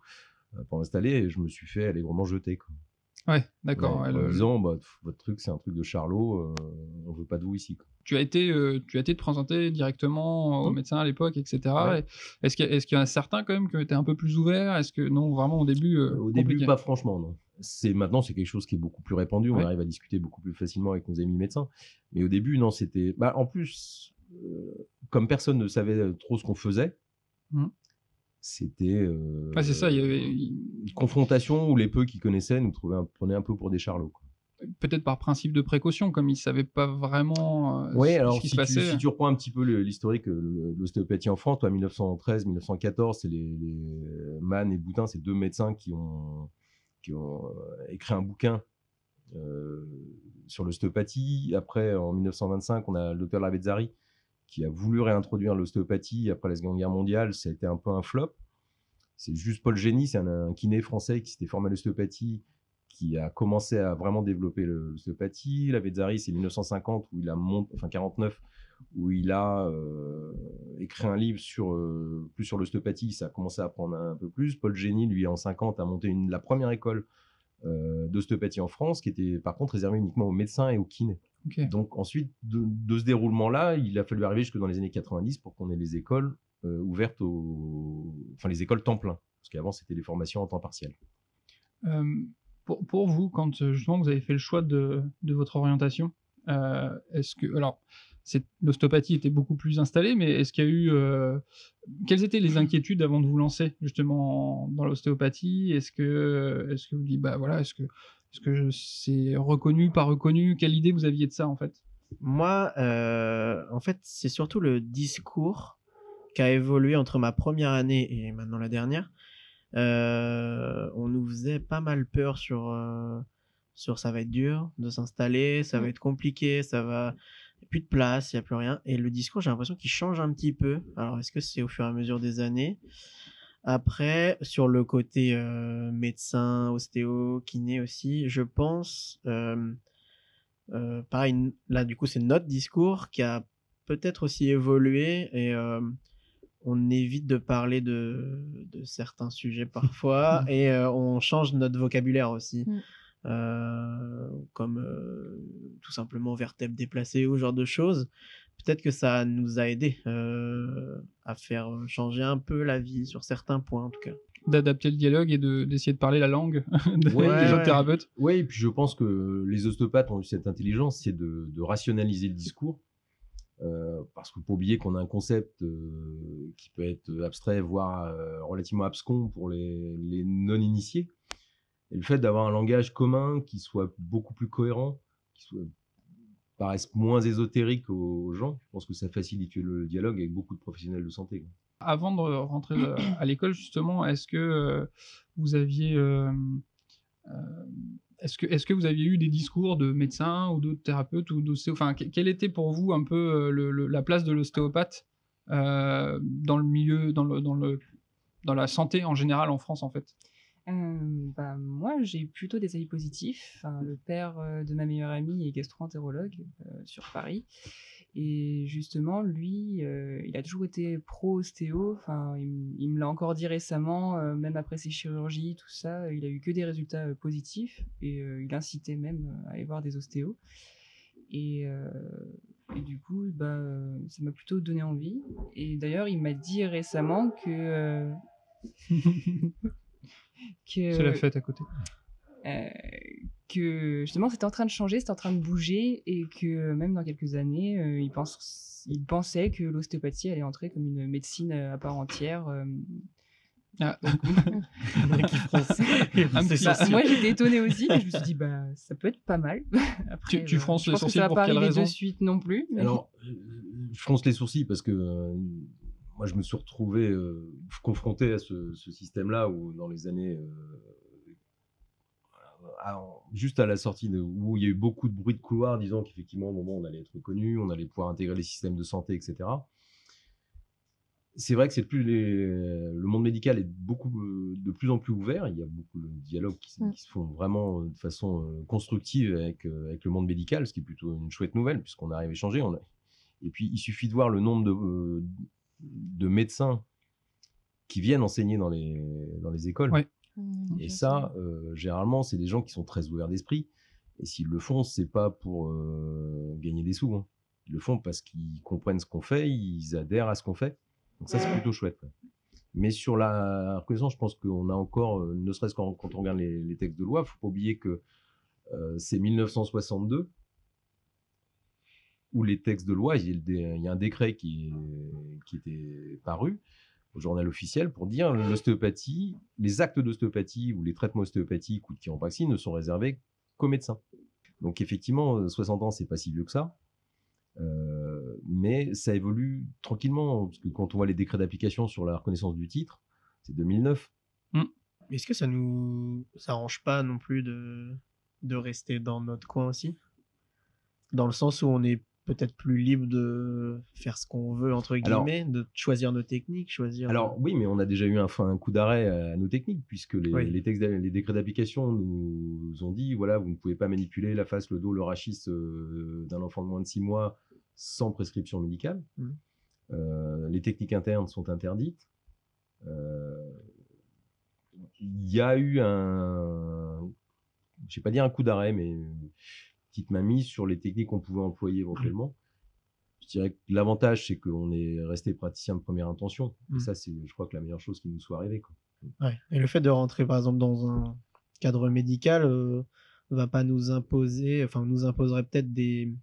euh, pour m'installer. Et je me suis fait allègrement jeter. Quoi. Ouais, d'accord. Ouais, ouais, en le- disant bah, pff, votre truc c'est un truc de charlot, euh, on veut pas de vous ici. quoi. tu as été, euh, tu as été te présenter directement au Mhm. médecin à l'époque, etc. Ouais. Et Est-ce qu'il y, y en a certains quand même qui étaient un peu plus ouverts? Est-ce que non, vraiment au début euh, Au début, pas franchement, non. C'est maintenant, c'est quelque chose qui est beaucoup plus répandu. On Ouais. arrive à discuter beaucoup plus facilement avec nos amis médecins. Mais au début, non, c'était. Bah, en plus, euh, comme personne ne savait trop ce qu'on faisait, Mhm. c'était. euh, Ouais, c'est ça, il y avait- une confrontation où les peu qui connaissaient nous trouvaient un- prenaient un peu pour des charlots. Peut-être par principe de précaution, comme ils ne savaient pas vraiment euh, ce, alors ce qui si se tu, passait. si tu reprends un petit peu l'historique euh, de l'ostéopathie en France, toi, 1913-1914, c'est les, les Mann et Boutin, c'est deux médecins qui ont, qui ont euh, écrit un bouquin euh, sur l'ostéopathie. Après, en 1925, on a le docteur Lavezzari qui a voulu réintroduire l'ostéopathie après la Seconde Guerre mondiale. Ça a été un peu un flop. C'est juste Paul Génie, c'est un, kiné français qui s'était formé à l'ostéopathie, qui a commencé à vraiment développer l'ostéopathie. Lavezzari, c'est 1950 où il a monté, enfin 49, où il a euh, écrit un livre sur euh, plus sur l'ostéopathie. Ça a commencé à prendre un, peu plus. Paul Génie, lui, en 50, a monté une, la première école euh, d'ostéopathie en France, qui était par contre réservée uniquement aux médecins et aux kinés. Donc ensuite, de, de ce déroulement-là, il a fallu arriver jusque dans les années 90 pour qu'on ait les écoles euh, ouvertes aux... Enfin, les écoles temps plein. Parce qu'avant, c'était des formations en temps partiel. Euh, pour, pour vous, quand justement vous avez fait le choix de, de votre orientation, euh, est-ce que alors l'ostéopathie était beaucoup plus installée, mais est-ce qu'il y a eu euh, quelles étaient les inquiétudes avant de vous lancer justement en- dans l'ostéopathie? Est-ce que est-ce que vous dites bah voilà est-ce que est-ce que c'est reconnu pas reconnu? Quelle idée vous aviez de ça en fait? Moi, euh, en fait, c'est surtout le discours qui a évolué entre ma première année et maintenant la dernière. Euh, on nous faisait pas mal peur sur, euh, sur ça va être dur de s'installer, ça va être compliqué, ça va. Il n'y a plus de place, il n'y a plus rien. Et le discours, j'ai l'impression qu'il change un petit peu. Alors, est-ce que c'est au fur et à mesure des années? Après, sur le côté euh, médecin, ostéo, kiné aussi, je pense. euh, euh, pareil, là, du coup, c'est notre discours qui a peut-être aussi évolué et on évite de parler de, de certains sujets parfois et on change notre vocabulaire aussi. Euh, comme euh, tout simplement vertèbre déplacée ou ce genre de choses. Peut-être que ça nous a aidé euh, à faire changer un peu la vie sur certains points en tout cas. d'adapter le dialogue et de- d'essayer de parler la langue des Ouais, autres ouais. thérapeutes. Oui, et puis je pense que les ostéopathes ont eu cette intelligence, c'est de, de rationaliser le discours. Euh, parce qu'il faut pas oublier qu'on a un concept euh, qui peut être abstrait, voire euh, relativement abscon pour les, les non-initiés. Et le fait d'avoir un langage commun qui soit beaucoup plus cohérent, qui soit, paraisse moins ésotérique aux, gens, je pense que ça facilite le dialogue avec beaucoup de professionnels de santé. Avant de rentrer euh, à l'école, justement, est-ce que euh, vous aviez, euh, est-ce que, est-ce que vous aviez eu des discours de médecins ou d'autres thérapeutes ou enfin, que- quelle était pour vous un peu la place de l'ostéopathe dans le milieu, dans le, dans dans la santé en général en France, en fait? Bah, moi, j'ai plutôt des avis positifs. Enfin, le père de ma meilleure amie est gastro-entérologue sur Paris. Et justement, lui, il a toujours été pro-ostéo. Enfin, il, me l'a encore dit récemment, même après ses chirurgies, tout ça, il a eu que des résultats positifs. Et il incitait même à aller voir des ostéos. Et, du coup, bah, ça m'a plutôt donné envie. Et d'ailleurs, il m'a dit récemment que... que C'est la fête à côté. euh, que justement c'était en train de changer, c'était en train de bouger et que même dans quelques années, euh, il, pense, il pensait que l'ostéopathie allait entrer comme une médecine euh, à part entière. euh. Ah. Petit- Bah, sourcils. moi j'étais étonnée aussi, mais je me suis dit bah ça peut être pas mal. Après, Tu- tu euh, fronces les sourcils pour pas quelle raison de suite non plus. mais- Alors, je fronce les sourcils parce que euh, moi, je me suis retrouvé euh, confronté à ce, ce système-là où, dans les années. euh, à- juste à la sortie de, où il y a eu beaucoup de bruit de couloir disant qu'effectivement, au moment où on allait être connu, on allait pouvoir intégrer les systèmes de santé, etc. C'est vrai que c'est plus les, le monde médical est beaucoup euh, de plus en plus ouvert. Il y a beaucoup de dialogues qui, se- Mm. qui se font vraiment euh, de façon constructive avec, avec le monde médical, ce qui est plutôt une chouette nouvelle puisqu'on arrive à échanger. On a- Et puis il suffit de voir le nombre de, de médecins qui viennent enseigner dans les, dans les écoles. Ouais. Et ça, euh, généralement, c'est des gens qui sont très ouverts d'esprit. Et s'ils le font, c'est pas pour euh, gagner des sous. hein. Ils le font parce qu'ils comprennent ce qu'on fait, ils adhèrent à ce qu'on fait. Donc ça, c'est plutôt chouette. ouais. Mais sur la reconnaissance, je pense qu'on a encore, euh, ne serait-ce qu'en- quand on regarde les, les textes de loi, faut pas oublier que euh, c'est 1962 où les textes de loi, il y a, le dé- il y a un décret qui, est- qui était paru au journal officiel pour dire l'ostéopathie, les actes d'ostéopathie ou les traitements ostéopathiques ou de chiropraxie ne sont réservés qu'aux médecins. Donc effectivement, euh, 60 ans, c'est pas si vieux que ça. Euh, mais ça évolue tranquillement, parce que quand on voit les décrets d'application sur la reconnaissance du titre, c'est 2009. Mais Est-ce que ça nous ça arrange pas non plus de, de rester dans notre coin aussi? Dans le sens où on est peut-être plus libre de faire ce qu'on veut, entre Alors- guillemets, de choisir nos techniques, choisir. Alors oui, mais on a déjà eu un, coup d'arrêt à nos techniques, puisque les, Oui. les textes, les décrets d'application nous ont dit, voilà, vous ne pouvez pas manipuler la face, le dos, le rachis euh, d'un enfant de moins de 6 mois sans prescription médicale. Mhm. Euh, les techniques internes sont interdites. Euh, Il y a eu un, je vais pas dire un coup d'arrêt, mais petite mainmise sur les techniques qu'on pouvait employer éventuellement. Je dirais que l'avantage, c'est qu'on est resté praticien de première intention. Et Mm. ça, c'est, je crois, que la meilleure chose qui nous soit arrivée. Quoi. Ouais. Et le fait de rentrer par exemple dans un cadre médical euh, va pas nous imposer, enfin nous imposerait peut-être des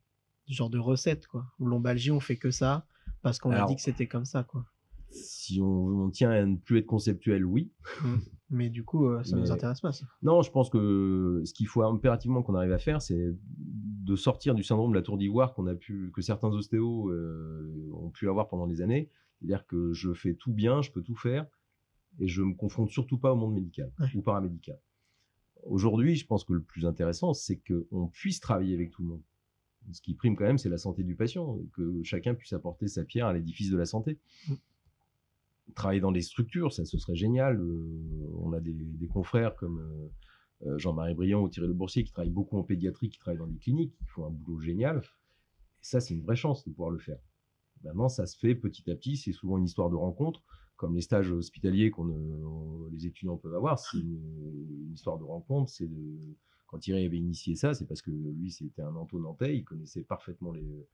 genres de recettes quoi. Lombalgie on fait que ça parce qu'on a dit que c'était comme ça quoi. Si on, on tient à ne plus être conceptuel, oui. Mais du coup euh, ça Mais- nous intéresse pas ça. Non, je pense que ce qu'il faut impérativement qu'on arrive à faire, c'est de sortir du syndrome de la tour d'ivoire qu'on a pu, que certains ostéos euh, ont pu avoir pendant des années. C'est-à-dire que je fais tout bien, je peux tout faire, et je me confronte surtout pas au monde médical Ouais. ou paramédical. Aujourd'hui, je pense que le plus intéressant, c'est qu'on puisse travailler avec tout le monde. Ce qui prime quand même, c'est la santé du patient, que chacun puisse apporter sa pierre à l'édifice de la santé. Travailler dans des structures, ça ce serait génial. Euh, on a des, confrères comme euh, euh, Jean-Marie Briand ou Thierry Le Boursier qui travaillent beaucoup en pédiatrie, qui travaillent dans des cliniques, qui font un boulot génial. Et ça, c'est une vraie chance de pouvoir le faire. Maintenant, ça se fait petit à petit. C'est souvent une histoire de rencontre, comme les stages hospitaliers qu'on les étudiants peuvent avoir. C'est une, histoire de rencontre. C'est quand Thierry avait initié ça, c'est parce que lui, c'était un Anto nantais. Il connaissait parfaitement les,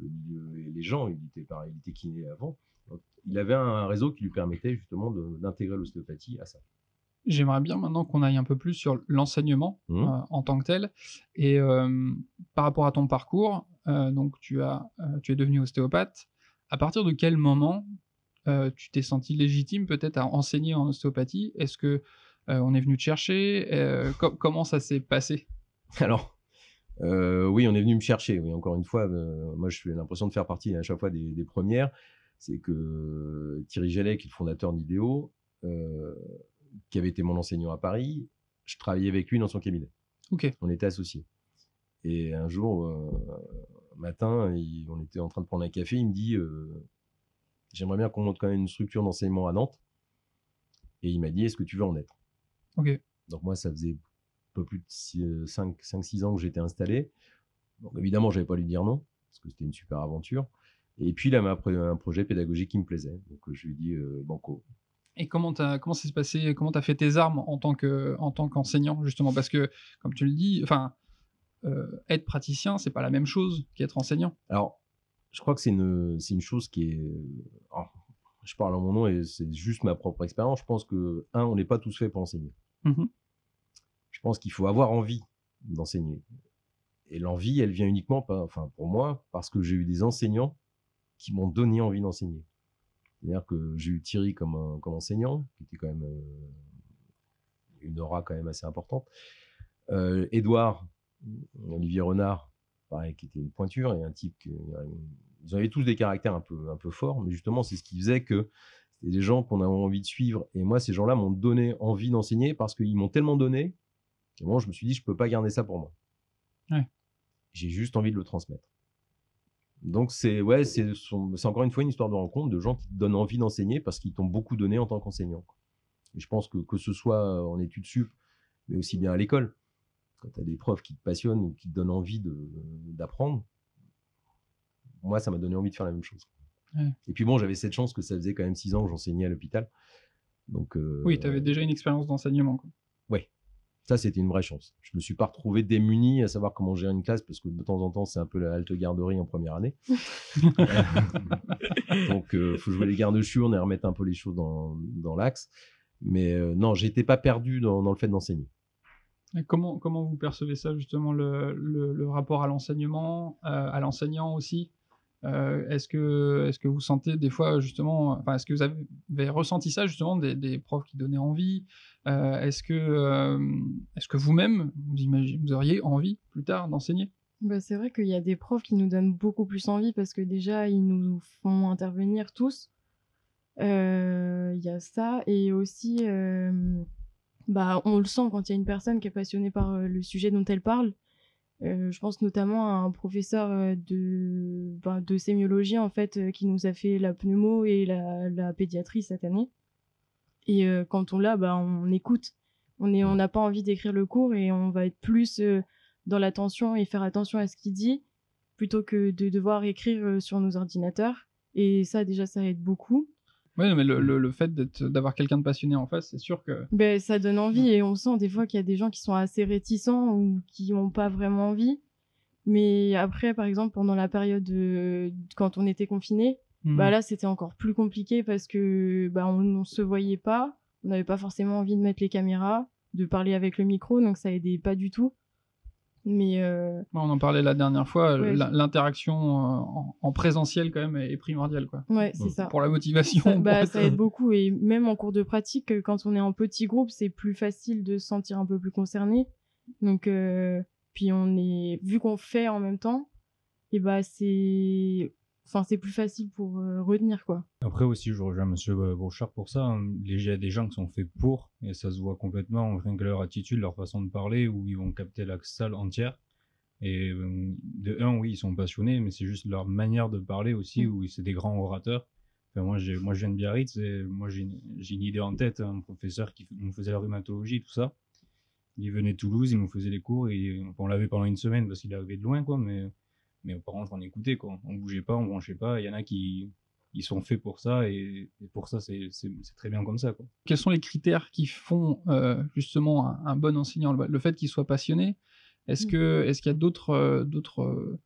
le milieu et les gens. Il était pareil, il était kiné avant. Donc, il avait un réseau qui lui permettait justement d'intégrer l'ostéopathie à ça. J'aimerais bien maintenant qu'on aille un peu plus sur l'enseignement Mhm. euh, en tant que tel. Et euh, par rapport à ton parcours, euh, donc tu, as, tu es devenu ostéopathe. À partir de quel moment tu t'es senti légitime peut-être à enseigner en ostéopathie? Est-ce que on est venu te chercher? Co- Comment ça s'est passé? Alors, euh, oui, on est venu me chercher. Oui, encore une fois, euh, moi, j'ai l'impression de faire partie à chaque fois des, des premières. C'est que Thierry Gellet, qui est le fondateur d'Idéo, euh, qui avait été mon enseignant à Paris, je travaillais avec lui dans son cabinet. On était associés. Et un jour, euh, un matin, il- on était en train de prendre un café. Il me dit euh, J'aimerais bien qu'on monte quand même une structure d'enseignement à Nantes. Et il m'a dit Est-ce que tu veux en être? Ok. donc moi, ça faisait peu plus de 5-6 ans que j'étais installé. Donc évidemment, je n'avais pas lui dire non, parce que c'était une super aventure. Et puis, il pris un projet pédagogique qui me plaisait. Donc je lui ai dit, euh, banco. Et comment comment ça s'est passé? Comment t'as fait tes armes en tant que en tant qu'enseignant justement? Parce que comme tu le dis, enfin euh, être praticien, c'est pas la même chose qu'être enseignant. Alors, je crois que c'est une, c'est une chose qui est... alors, je parle en mon nom et c'est juste ma propre expérience. Je pense que, un, on n'est pas tous faits pour enseigner. Je pense qu'il faut avoir envie d'enseigner. Et l'envie, elle vient uniquement, enfin pour moi, parce que j'ai eu des enseignants qui m'ont donné envie d'enseigner. C'est-à-dire que j'ai eu Thierry comme, enseignant, qui était quand même euh, une aura quand même assez importante. Euh, Édouard, Olivier Renard, pareil, qui était une pointure et un type qui, ils avaient tous des caractères un peu, un peu forts, mais justement, c'est ce qui faisait que c'était des gens qu'on avait envie de suivre. Et moi, ces gens-là m'ont donné envie d'enseigner parce qu'ils m'ont tellement donné. Et moi, je me suis dit, je peux pas garder ça pour moi. Ouais. J'ai juste envie de le transmettre. Donc, c'est ouais, c'est encore une fois une histoire de rencontre de gens qui te donnent envie d'enseigner parce qu'ils t'ont beaucoup donné en tant qu'enseignant. Et je pense que que ce soit en études sup, mais aussi bien à l'école, quand tu as des profs qui te passionnent ou qui te donnent envie d'apprendre, moi, ça m'a donné envie de faire la même chose. Ouais. Et puis bon, j'avais cette chance que ça faisait quand même six ans que j'enseignais à l'hôpital. Donc, euh, Oui, tu avais déjà une expérience d'enseignement. Ça, c'était une vraie chance. Je me suis pas retrouvé démuni à savoir comment gérer une classe parce que de temps en temps, c'est un peu la halte garderie en première année. Donc, il faut jouer les gardes-churnes et remettre un peu les choses dans, dans l'axe. Mais euh, non, j'étais pas perdu dans, dans le fait d'enseigner. Comment, comment vous percevez ça, justement, le, le- le rapport à l'enseignement, euh, à l'enseignant aussi? Euh, Est-ce que, est que vous sentez des fois, justement, est-ce que vous avez, ressenti ça, justement, des, des profs qui donnaient envie? Euh, Est-ce que, euh, est que vous-même, vous, imaginez, vous auriez envie, plus tard, d'enseigner? Bah, c'est vrai qu'il y a des profs qui nous donnent beaucoup plus envie parce que déjà, ils nous font intervenir tous. Il y a ça. Et aussi, bah, on le sent quand il y a une personne qui est passionnée par le sujet dont elle parle. Euh, je pense notamment à un professeur euh, de, ben, de sémiologie en fait euh, qui nous a fait la pneumo et la, la pédiatrie cette année. Et quand on l'a, bah, on écoute. On est, on n'a pas envie d'écrire le cours et on va être plus dans l'attention et faire attention à ce qu'il dit plutôt que de devoir écrire sur nos ordinateurs. Et ça, déjà, ça aide beaucoup. Oui, mais le, le- le fait d'avoir quelqu'un de passionné en face, c'est sûr que. Ben, ça donne envie et on sent des fois qu'il y a des gens qui sont assez réticents ou qui n'ont pas vraiment envie. Mais après, par exemple, pendant la période quand on était confiné, Hmm. bah là, c'était encore plus compliqué parce que bah, on ne se voyait pas, on n'avait pas forcément envie de mettre les caméras, de parler avec le micro, donc ça aidait pas du tout. Mais euh, on en parlait la dernière fois, Ouais. l'in- l'interaction euh, en, en présentiel, quand même, est primordiale, quoi. ouais, c'est Mm. ça. Pour la motivation. Ça, bah, ça aide beaucoup et même en cours de pratique, euh, quand on est en petit groupe, c'est plus facile de se sentir un peu plus concerné. Donc, euh, puis on est, vu qu'on fait en même temps, et bah c'est, enfin c'est plus facile pour euh, retenir quoi. Après aussi, je rejoins Monsieur euh, Brochard pour ça. hein. Il y a des gens qui sont faits pour, et ça se voit complètement, rien que leur attitude, leur façon de parler, où ils vont capter la salle entière. Et euh, de un, oui, ils sont passionnés, mais c'est juste leur manière de parler aussi, où c'est des grands orateurs. Enfin, moi, je viens de Biarritz, et moi, j'ai une, idée en tête, un professeur qui nous faisait la rhumatologie, tout ça. Il venait de Toulouse, il nous faisait les cours, et on l'avait pendant une semaine parce qu'il arrivait de loin, quoi, mais, mais par contre, on écoutait, quoi. On bougeait pas, on branchait pas. Il y en a qui, ils sont faits pour ça et, et pour ça c'est c'est- c'est très bien comme ça quoi. Quels sont les critères qui font euh, justement un, un bon enseignant? Le, fait qu'il soit passionné Est-ce que est-ce qu'il y a d'autres euh, d'autres euh,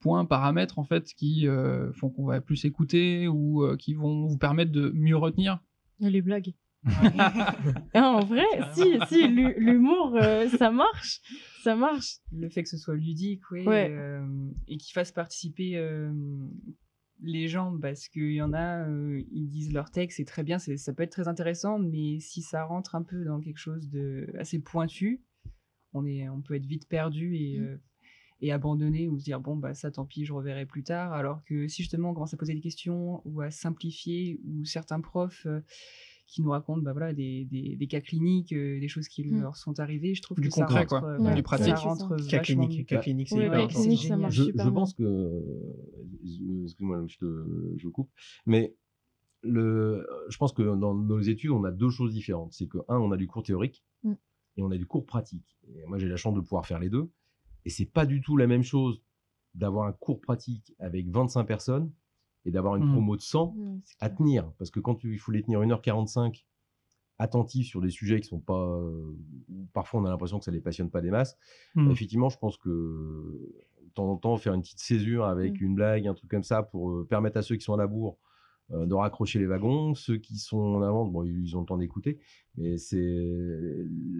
points, paramètres en fait qui euh, font qu'on va plus écouter ou euh, qui vont vous permettre de mieux retenir? Les blagues. En vrai, si, si, l'hu- l'humour, euh, ça marche. Ça marche. Le fait que ce soit ludique, oui, Ouais. euh, et qu'il fasse participer euh, les gens, parce qu'il y en a, ils disent leur texte, c'est très bien, ça peut être très intéressant, mais si ça rentre un peu dans quelque chose de assez pointu, on, est, on peut être vite perdu et, euh, et abandonné ou se dire bon bah ça tant pis je reverrai plus tard alors que si justement on commence à poser des questions ou à simplifier ou certains profs euh, qui nous racontent bah voilà des, des, des cas cliniques euh, des choses qui Mm. leur sont arrivées je trouve Du que ça concret, rentre, quoi. euh, Ouais, du ça pratique. rentre Cas clinique, cas clinique, c'est Ouais, hyper important. ça je, super je bien. pense que. euh, Excuse-moi, je, te, je coupe. Mais le, je pense que dans nos études, on a deux choses différentes. C'est que, un, on a du cours théorique Mm. et on a du cours pratique. Et moi, j'ai la chance de pouvoir faire les deux. Et c'est pas du tout la même chose d'avoir un cours pratique avec 25 personnes et d'avoir une Mm. promo de 100 Ouais, c'est à tenir. Parce que quand tu- il faut les tenir 1h45 attentifs sur des sujets qui sont pas. euh, parfois, on a l'impression que ça les passionne pas des masses. Hmm. Effectivement, je pense que de temps en temps, faire une petite césure avec Mm. une blague, un truc comme ça, pour euh, permettre à ceux qui sont à la bourre euh, de raccrocher les wagons. Ceux qui sont en avant, bon, ils ont le temps d'écouter. Mais c'est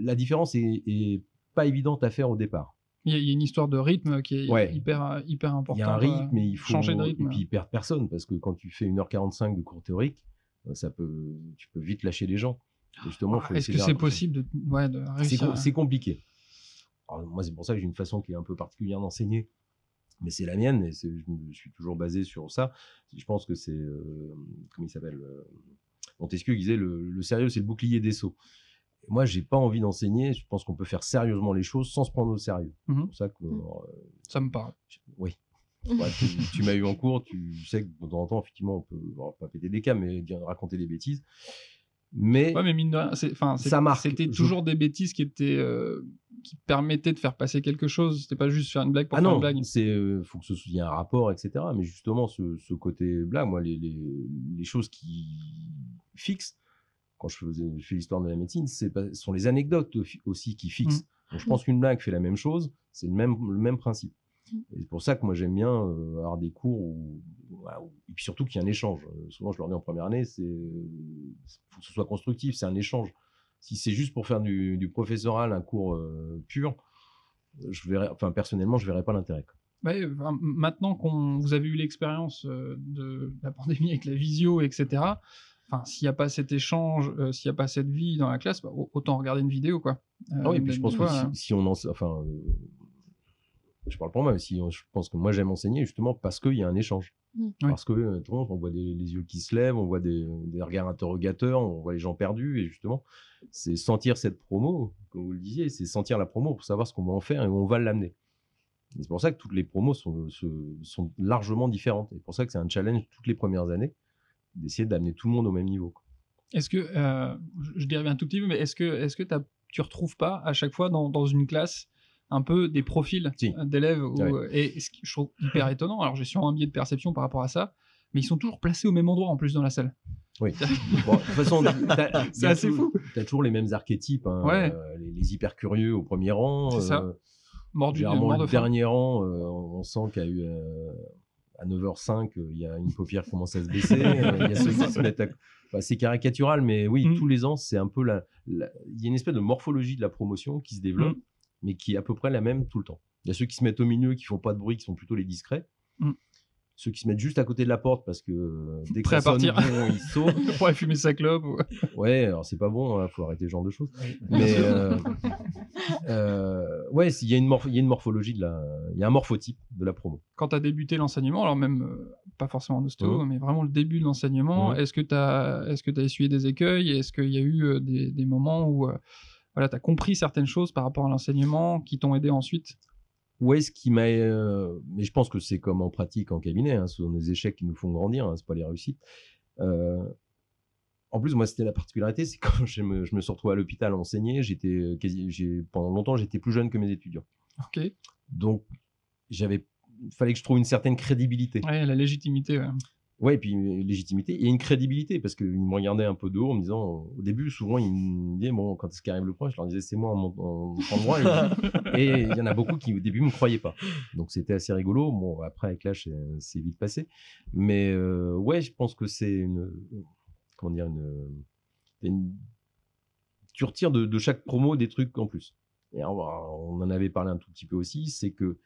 la différence est, est pas évidente à faire au départ. Il y, a- une histoire de rythme qui est Ouais. hyper, hyper importante. Il y a un euh, rythme, mais il faut changer de rythme. Et puis perdent personne parce que quand tu fais 1h45 de cours théorique, euh, ça peut, tu peux vite lâcher les gens. Et justement, Ah, Est-ce que c'est possible de, ouais, de C'est réussir com- à- c'est compliqué. Alors, moi, c'est pour ça que j'ai une façon qui est un peu particulière d'enseigner. Mais c'est la mienne et je me suis toujours basé sur ça. Je pense que c'est. euh, comment il s'appelle euh, Montesquieu qui disait le, le sérieux, c'est le bouclier des sots. Et moi, j'ai pas envie d'enseigner. Je pense qu'on peut faire sérieusement les choses sans se prendre au sérieux. Mhm. C'est pour ça que. Mm. euh, Ça me parle. oui. Ouais, tu tu m'as eu en cours, tu sais que de temps en temps, effectivement, on peut bon, pas péter des cas, mais dire, raconter des bêtises. Mais Ouais, mais mine de rien, enfin, Ça marque. C'était Je- toujours des bêtises qui étaient, euh, qui permettaient de faire passer quelque chose. C'était pas juste faire une blague pour Ah faire non, une blague. c'est euh, faut que ce soit un rapport, etc. Mais justement, ce, ce côté blague, moi, les, les, les choses qui fixent, quand je, fais l'histoire de la médecine, ce sont les anecdotes au- aussi qui fixent. Mm. Donc, je pense qu'une blague fait la même chose, c'est le même, le même principe. Mm. Et c'est pour ça que moi, j'aime bien euh, avoir des cours où, et puis surtout qu'il y ait un échange. Euh, souvent, je leur dis en première année, c'est faut que ce soit constructif, c'est un échange. Si c'est juste pour faire du, du professoral, un cours euh, pur, je verrais, enfin personnellement, je verrais pas l'intérêt. Ouais, maintenant qu'on vous avez eu l'expérience euh, de la pandémie avec la visio, etc. Enfin, s'il n'y a pas cet échange, euh, s'il n'y a pas cette vie dans la classe, bah, au- autant regarder une vidéo, quoi. Euh, Ah oui, et puis je pense que si, euh, si on en, enfin, euh, je parle pour moi, mais si on- je pense que moi j'aime enseigner justement parce qu'il y a un échange, Mm. parce que tout le monde, on voit des, les yeux qui se lèvent, on voit des, des regards interrogateurs, on voit les gens perdus, et justement, c'est sentir cette promo, comme vous le disiez, c'est sentir la promo pour savoir ce qu'on va en faire et où on va l'amener. Et C'est pour ça que toutes les promos sont, sont largement différentes. Et c'est pour ça que c'est un challenge toutes les premières années d'essayer d'amener tout le monde au même niveau. Est-ce que, euh, je- dérive un tout petit peu, mais est-ce que, est-ce que t'as- tu retrouves pas à chaque fois dans, dans une classe un peu des profils Si. euh, d'élèves où- Ouais. et ce que je trouve hyper étonnant. Alors j'ai sûrement un biais de perception par rapport à ça, mais ils sont toujours placés au même endroit en plus dans la salle. Oui. Bon, de toute façon, C'est assez toujours- T'as toujours les mêmes archétypes. hein, Ouais. euh, les, les hyper curieux au premier rang. C'est ça. euh, Mort du mort de le faim. dernier rang, euh, on sent qu'il y a eu. À 9h05, euh, il y a une paupière qui commence à se baisser. euh, Il y a ceux qui se mettent à- enfin, c'est caricatural, mais oui, Mm. tous les ans, c'est un peu la, la- Il y a une espèce de morphologie de la promotion qui se développe, Mm. mais qui est à peu près la même tout le temps. Il y a ceux qui se mettent au milieu, qui font pas de bruit, qui sont plutôt les discrets. Mm. Ceux qui se mettent juste à côté de la porte parce que euh, dès que Prêt ça à sonne, partir. bon, ils sautent. Pour aller fumer sa clope. ou- Ouais, alors c'est pas bon, il faut arrêter ce genre de choses. Mais euh, euh, ouais, il y, a une morph- il y a une morphologie de la, il y a un morphotype de la promo. Quand tu as débuté l'enseignement, alors même euh, pas forcément en ostéo, Mhm. mais vraiment le début de l'enseignement, Mhm. est-ce que tu as, est-ce que as essuyé des écueils? Est-ce qu'il y a eu euh, des, des moments où euh, voilà, tu as compris certaines choses par rapport à l'enseignement qui t'ont aidé ensuite? Où est-ce qui m'a, euh, mais je pense que c'est comme en pratique en cabinet, hein, ce sont des échecs qui nous font grandir, hein, c'est pas les réussites. Euh, en plus, moi, c'était la particularité, c'est quand je me, je me suis retrouvé à l'hôpital à enseigner, j'étais j'ai, pendant longtemps, j'étais plus jeune que mes étudiants. Ok. Donc, j'avais, fallait que je trouve une certaine crédibilité. Ouais, la légitimité. ouais. Ouais, et puis une légitimité et une crédibilité parce qu'ils me regardaient un peu de haut en me disant, au début, souvent, ils me disaient, bon, quand est-ce qu'arrive le point Je leur disais, c'est moi en, en endroit. et il y en a beaucoup qui, au début, me croyaient pas. Donc, c'était assez rigolo. Bon, après, avec l'âge, c'est- c'est vite passé. Mais euh, ouais, je pense que c'est une. Comment dire une, une- Tu retires de, de chaque promo des trucs en plus. Et on, on en avait parlé un tout petit peu aussi, c'est que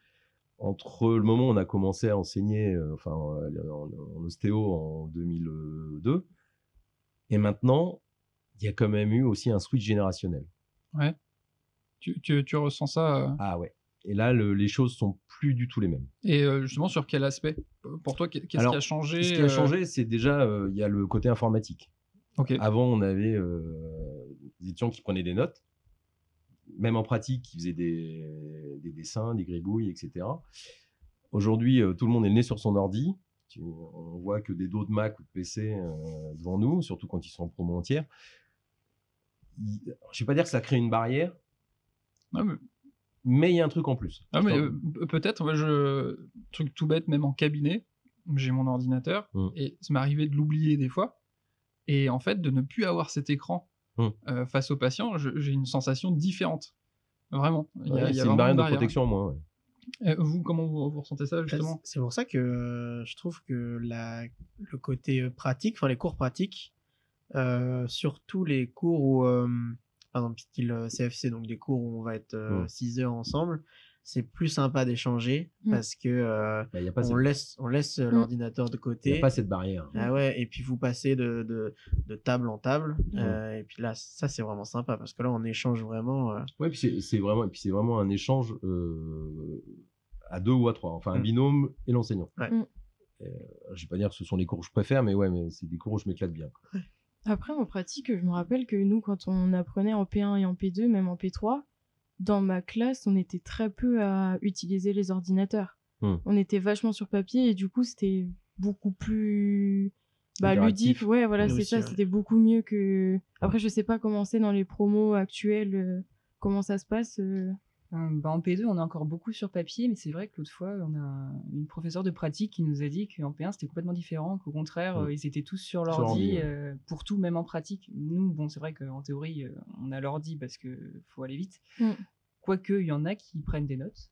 entre le moment où on a commencé à enseigner euh, enfin, euh, en, en ostéo en 2002 et maintenant, il y a quand même eu aussi un switch générationnel. Ouais. Tu, tu, tu ressens ça euh, Ah ouais. Et là, le- les choses sont plus du tout les mêmes. Et euh, justement, sur quel aspect? Pour toi, qu'est- qu'est-ce qui a changé Ce qui a changé, c'est déjà, il y a le côté informatique. Ok. Avant, on avait des étudiants qui prenaient des notes, même en pratique, qui faisaient des, des dessins, des gribouilles, etc. Aujourd'hui, euh, tout le monde est né sur son ordi. On voit que des dos de Mac ou de PC euh, devant nous, surtout quand ils sont en promo entière. Il- Je ne vais pas dire que ça crée une barrière, mais, mais il y a un truc en plus. ah, mais, euh, pe- peut-être, moi, je... truc tout bête, même en cabinet, j'ai mon ordinateur, Mm. et ça m'est arrivé de l'oublier des fois, et en fait, de ne plus avoir cet écran Mm. euh, face au patient, j'ai une sensation différente. Vraiment. Il y a- ouais, c'est une barrière de barrière. protection en moins. ouais. Euh, vous, comment vous, vous ressentez ça, justement C'est pour ça que euh, je trouve que la, le côté pratique, enfin les cours pratiques, euh, surtout les cours où, euh, par exemple, style CFC, donc des cours où on va être Mm. 6 heures ensemble, c'est plus sympa d'échanger Mm. parce que euh, Bah, Il n'y a, pas on cette- laisse, on laisse euh, Mm. l'ordinateur de il y côté. a pas cette barrière. Ah ouais, et puis vous passez de, de, de table en table, Mm. euh, et puis là, ça c'est vraiment sympa parce que là on échange vraiment. euh, Ouais, puis c'est- c'est vraiment, et puis c'est vraiment un échange euh, à deux ou à trois, enfin un binôme et l'enseignant. Ouais. Je vais pas dire que ce sont les cours que je préfère, mais ouais, mais c'est des cours où je m'éclate bien. quoi. Après, en pratique, je me rappelle que nous, quand on apprenait en P1 et en P2, même en P3, dans ma classe, on était très peu à utiliser les ordinateurs. Hmm. On était vachement sur papier et du coup, c'était beaucoup plus bah, ludique. Ouais, voilà, c'est ça. ouais. C'était beaucoup mieux que. Après, je sais pas comment c'est dans les promos actuels, euh, comment ça se passe. euh. Euh, bah, en P2, on est encore beaucoup sur papier, mais c'est vrai que l'autre fois, on a une professeure de pratique qui nous a dit qu'en P1, c'était complètement différent, qu'au contraire, euh, ils étaient tous sur l'ordi euh, pour tout, même en pratique. Nous, bon, c'est vrai qu'en théorie, euh, on a l'ordi parce que faut aller vite. Mm. Quoique, il y en a qui prennent des notes.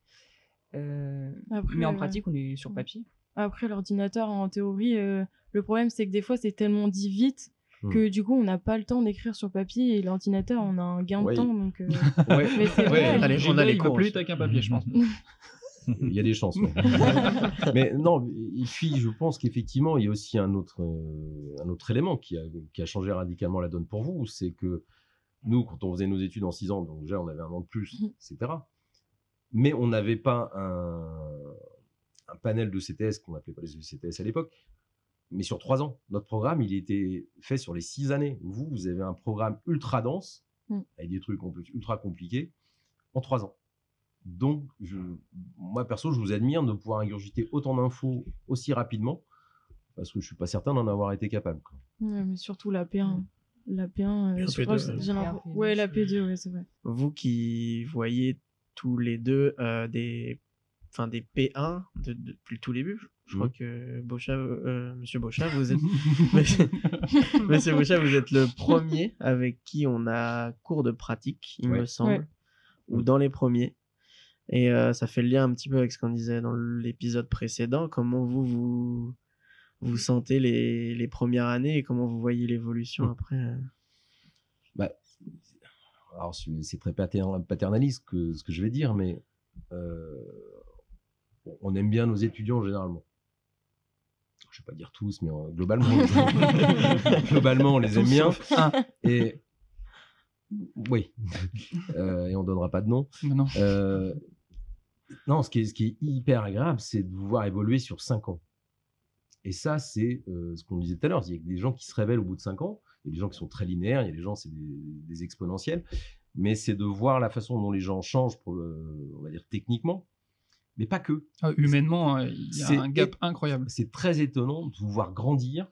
Euh, Après, mais en pratique, on est sur papier. Après, l'ordinateur, en théorie, euh, le problème, c'est que des fois, c'est tellement dit vite Hmm. que du coup, on n'a pas le temps d'écrire sur papier et l'ordinateur, on a un gain Ouais. de temps. Donc, euh, Ouais, Mais c'est ouais, vrai. Allez, on a les vite avec un papier, je pense. il y a des chances. ouais. mais non, et puis je pense qu'effectivement, il y a aussi un autre, euh, un autre élément qui a, qui a changé radicalement la donne pour vous, c'est que nous, quand on faisait nos études en 6 ans, donc déjà on avait un an de plus, Mhm. etc. Mais on n'avait pas un, un panel de CTS qu'on appelait pas les CTS à l'époque, mais sur 3 ans. Notre programme, il était fait sur les 6 années. Vous, vous avez un programme ultra dense, Mhm. avec des trucs en plus ultra compliqués, en 3 ans. Donc, je, moi perso, je vous admire de pouvoir ingurgiter autant d'infos aussi rapidement, parce que je suis pas certain d'en avoir été capable. quoi. ouais, mais surtout la P1. La P1, euh, je P2, crois que ouais. j'ai l'impression- P1, Ouais, la c'est- P2, ouais, c'est vrai. vous qui voyez tous les deux euh, des, enfin des P1 de- depuis le tout début, je, crois Mhm. que Bocha, euh, Monsieur Bocha, vous êtes, Monsieur- Monsieur Bocha, vous êtes le premier avec qui on a cours de pratique, il Ouais. me semble, Ouais. ou dans les premiers. Et euh, ça fait le lien un petit peu avec ce qu'on disait dans l'épisode précédent. Comment vous vous, vous sentez les, les premières années et comment vous voyez l'évolution Mhm. après euh? Bah, alors, c'est très pater- paternaliste que, ce que je vais dire, mais euh, on aime bien nos étudiants généralement. Je vais pas dire tous, mais euh, globalement, globalement, on les aime bien. Et oui, Euh, et on donnera pas de nom. Non. Euh, non, ce qui, est, ce qui est hyper agréable, c'est de vous voir évoluer sur 5 ans. Et ça, c'est ce qu'on disait tout à l'heure. Il y a des gens qui se révèlent au bout de 5 ans. Il y a des gens qui sont très linéaires. Il y a des gens, c'est des, des exponentiels. Mais c'est de voir la façon dont les gens changent, pour, euh, on va dire techniquement, mais pas que. Ah, humainement, euh, il y a C'est- un gap incroyable. C'est très étonnant de vous voir grandir,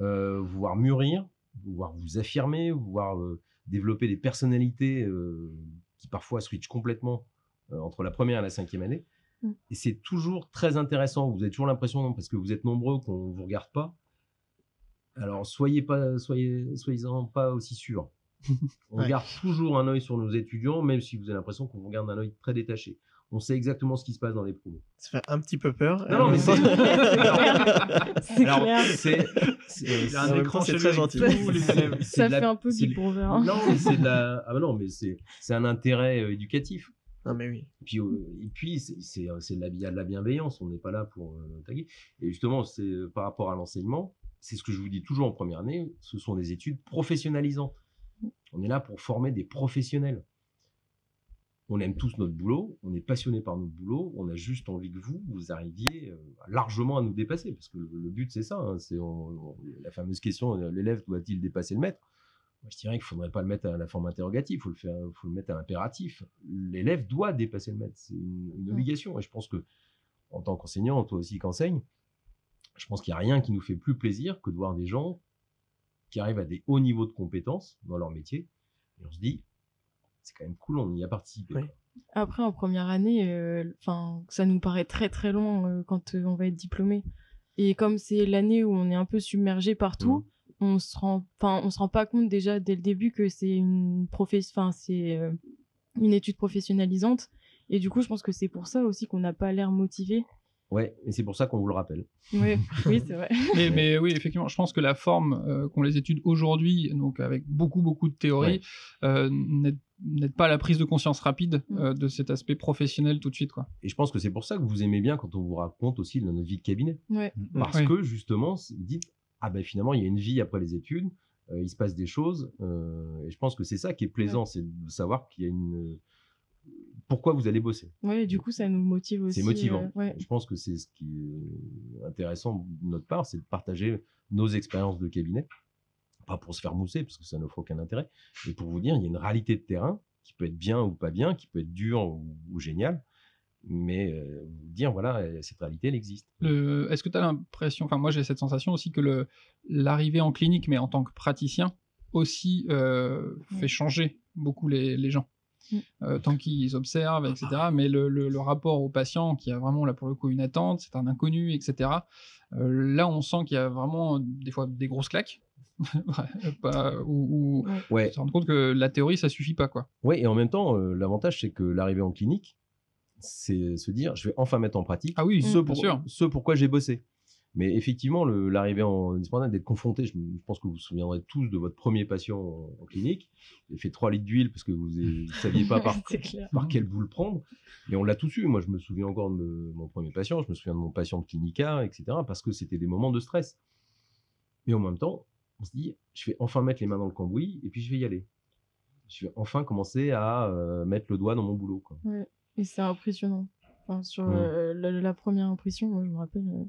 euh, vous voir mûrir, vous voir vous affirmer, vous voir euh, développer des personnalités euh, qui parfois switchent complètement euh, entre la première et la cinquième année. Mm. Et c'est toujours très intéressant. Vous avez toujours l'impression, parce que vous êtes nombreux, qu'on vous regarde pas. Alors, soyez pas, soyez, soyez-en pas aussi sûrs. On Ouais. garde toujours un œil sur nos étudiants, même si vous avez l'impression qu'on vous regarde d'un œil très détaché. On sait exactement ce qui se passe dans les promos. Ça fait un petit peu peur. Non, non, mais c'est. C'est c'est. c'est- un écran c'est très gentil. tous les élèves. c'est Ça la- fait un peu Brother. hein. Non, mais c'est de la. Ah non, mais c'est c'est un intérêt euh, éducatif. Non, mais oui. Et puis, euh, et puis c'est c'est euh, c'est de la, il y a de la bienveillance. On n'est pas là pour euh, taguer. Et justement, c'est euh, par rapport à l'enseignement, c'est ce que je vous dis toujours en première année. Ce sont des études professionnalisantes. On est là pour former des professionnels. On aime tous notre boulot, on est passionné par notre boulot, on a juste envie que vous, vous arriviez euh, largement à nous dépasser, parce que le, le but c'est ça, hein, c'est la fameuse question, euh, l'élève doit-il dépasser le maître? Moi, Je dirais qu'il faudrait pas le mettre à la forme interrogative, il faut le faire, faut le mettre à l'impératif. L'élève doit dépasser le maître, c'est une, une obligation, et je pense que en tant qu'enseignant, toi aussi qu'enseigne, je pense qu'il n'y a rien qui nous fait plus plaisir que de voir des gens qui arrivent à des hauts niveaux de compétences dans leur métier, et on se dit, c'est quand même cool, on y a participé. Après, en première année, euh, enfin, ça nous paraît très très long euh, quand euh, on va être diplômé. Et comme c'est l'année où on est un peu submergé partout, on se rend, enfin, on se rend pas compte déjà dès le début que c'est une professe, enfin, c'est euh, une étude professionnalisante. Et du coup, je pense que c'est pour ça aussi qu'on n'a pas l'air motivé. Ouais, et c'est pour ça qu'on vous le rappelle. Ouais, oui, c'est vrai. Mais, mais oui, effectivement, je pense que la forme euh, qu'on les étude aujourd'hui, donc avec beaucoup, beaucoup de théorie, euh, n'aide n'aide pas à la prise de conscience rapide Mm. euh, de cet aspect professionnel tout de suite. Quoi. Et je pense que c'est pour ça que vous aimez bien quand on vous raconte aussi de notre vie de cabinet. Ouais. Parce Oui. que justement, vous dites, ah ben finalement, il y a une vie après les études, euh, il se passe des choses. euh, et je pense que c'est ça qui est plaisant, c'est de savoir qu'il y a une. Pourquoi vous allez bosser Ouais, et du coup, ça nous motive aussi. C'est motivant. euh, ouais. Je pense que c'est ce qui est intéressant de notre part, c'est de partager nos expériences de cabinet. Pas pour se faire mousser, parce que ça n'offre aucun intérêt, mais pour vous dire, il y a une réalité de terrain qui peut être bien ou pas bien, qui peut être dur ou, ou génial, mais euh, vous dire, voilà, euh, cette réalité, elle existe. Est-ce que tu as l'impression, enfin moi j'ai cette sensation aussi que l'arrivée en clinique, mais en tant que praticien, aussi euh, fait changer beaucoup les, les gens. Mm. Euh, tant qu'ils observent, etc. Mais le, le- le rapport au patient, qui a vraiment là pour le coup une attente, c'est un inconnu, etc. euh, là, on sent qu'il y a vraiment des fois des grosses claques, Pas- ou, ou Ouais, on se rend compte que la théorie, ça suffit pas, quoi. ouais et en même temps, euh, l'avantage, c'est que l'arrivée en clinique, c'est se dire, je vais enfin mettre en pratique Ah oui, ce, pour- sûr. ce pourquoi j'ai bossé. Mais effectivement, l'arrivée en indépendant, d'être confronté, je, pense que vous vous souviendrez tous de votre premier patient en, en clinique. Il a fait 3 litres d'huile parce que vous ne saviez pas par, par quelle boule prendre. Mais on l'a tous eu. Moi, je me souviens encore de me- mon premier patient, je me souviens de mon patient de clinica, etc. Parce que c'était des moments de stress. Mais en même temps, on se dit, je vais enfin mettre les mains dans le cambouis et puis je vais y aller. Je vais enfin commencer à euh, mettre le doigt dans mon boulot. Quoi. Et c'est impressionnant. Enfin, sur Mm. euh, la, la première impression, moi, je me rappelle. euh,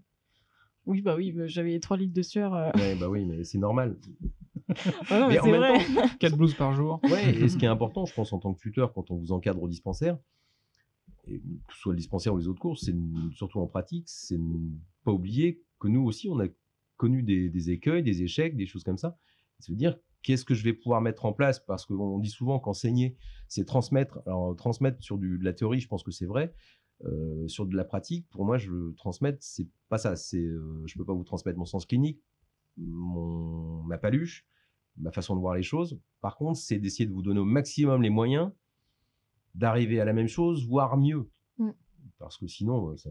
Oui, bah oui, j'avais 3 litres de sueur. euh. Ouais, bah oui, mais c'est normal. Ah non, Mais mais en c'est même vrai. 4 blouses par jour. Ouais, et ce qui est important, je pense, en tant que tuteur, quand on vous encadre au dispensaire, et que ce soit le dispensaire ou les autres cours, c'est surtout en pratique, c'est de ne pas oublier que nous aussi, on a connu des, des écueils, des échecs, des choses comme ça. C'est de dire, qu'est-ce que je vais pouvoir mettre en place? Parce qu'on dit souvent qu'enseigner, c'est transmettre. Alors, transmettre sur du, de la théorie, je pense que c'est vrai. Euh, sur de la pratique, pour moi, je le transmettre, c'est pas ça. C'est, euh, je peux pas vous transmettre mon sens clinique, mon, ma paluche, ma façon de voir les choses. Par contre, c'est d'essayer de vous donner au maximum les moyens d'arriver à la même chose, voire mieux. Mm. Parce que sinon, euh, ça-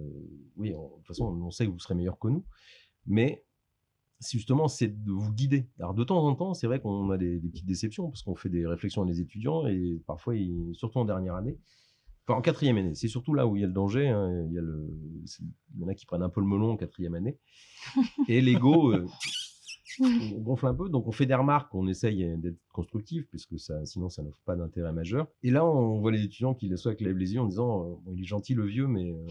oui, de toute façon, on sait que vous serez meilleur que nous. Mais justement, c'est de vous guider. Alors, de temps en temps, c'est vrai qu'on a des, des petites déceptions parce qu'on fait des réflexions à des étudiants et parfois, ils- surtout en dernière année, enfin en quatrième année, c'est surtout là où il y a le danger. hein, il, y a le, c'est- il y en a qui prennent un peu le melon en quatrième année. Et l'ego euh, on gonfle un peu, donc on fait des remarques, on essaye d'être constructif, puisque ça, sinon ça n'offre pas d'intérêt majeur. Et là, on voit les étudiants qui soit qui lèvent les yeux en disant euh, Bon, il est gentil le vieux, mais euh,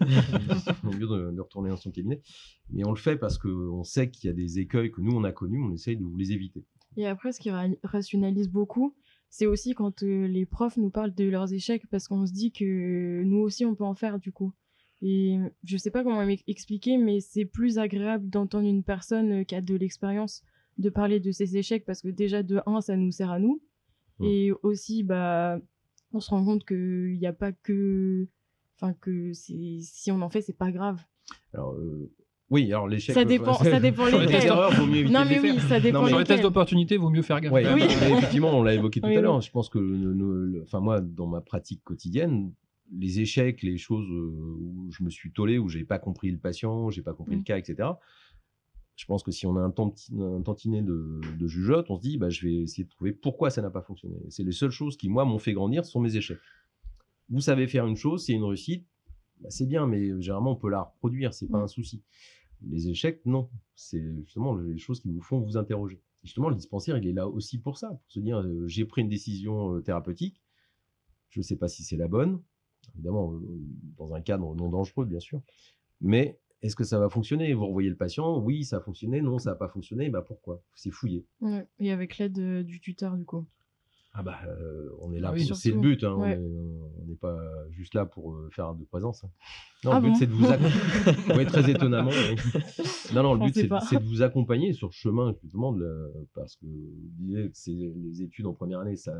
il est mieux de, de retourner dans son cabinet. Mais on le fait parce qu'on sait qu'il y a des écueils que nous on a connus, on essaye de vous les éviter. Et après, ce qui ra- rationalise beaucoup, c'est aussi quand euh, les profs nous parlent de leurs échecs, parce qu'on se dit que nous aussi, on peut en faire du coup. Et je sais pas comment m'ex- expliquer, mais c'est plus agréable d'entendre une personne euh, qui a de l'expérience de parler de ses échecs, parce que déjà, de un, ça nous sert à nous. Mm. Et aussi, bah, on se rend compte qu'il n'y a pas que enfin que si on en fait, c'est pas grave. Alors, euh, oui, alors l'échec. Ça dépend- ça dépend les vaut mieux éviter Non mais oui, ça dépend. Sur les tests d'opportunité, vaut mieux faire gaffe. Ouais, Oui. effectivement, on l'a évoqué tout Oui, à l'heure. oui. Je pense que, enfin moi, dans ma pratique quotidienne, les échecs, les choses euh, où je me suis tollé, où j'ai pas compris le patient, j'ai pas compris Mm. le cas, etc. Je pense que si on a un, tanti- un tantinet de, de jugeote, on se dit, bah, je vais essayer de trouver pourquoi ça n'a pas fonctionné. C'est les seules choses qui, moi, m'ont fait grandir, ce sont mes échecs. Vous savez faire une chose, c'est une réussite, bah, c'est bien, mais généralement, on peut la reproduire, c'est pas un souci. Les échecs, non. C'est justement les choses qui vous font vous interroger. Et justement, le dispensaire, il est là aussi pour ça, pour se dire, euh, j'ai pris une décision euh, thérapeutique, je ne sais pas si c'est la bonne, évidemment, euh, dans un cadre non dangereux, bien sûr, mais est-ce que ça va fonctionner? Vous revoyez le patient, oui, ça a fonctionné, non, ça n'a pas fonctionné, bah pourquoi? C'est fouillé. Ouais. Et avec l'aide euh, du tuteur du coup? Ah bah, euh, on est là, Ah oui, pour- c'est le but, hein, Ouais. on est- on n'est pas juste là pour euh, faire de présence. hein. Non, Ah le but bon c'est de vous accompagner. oui, très étonnamment. oui. Non, non, le but c'est de vous accompagner sur le chemin justement, de la- parce que vous disiez que c'est les études en première année, ça,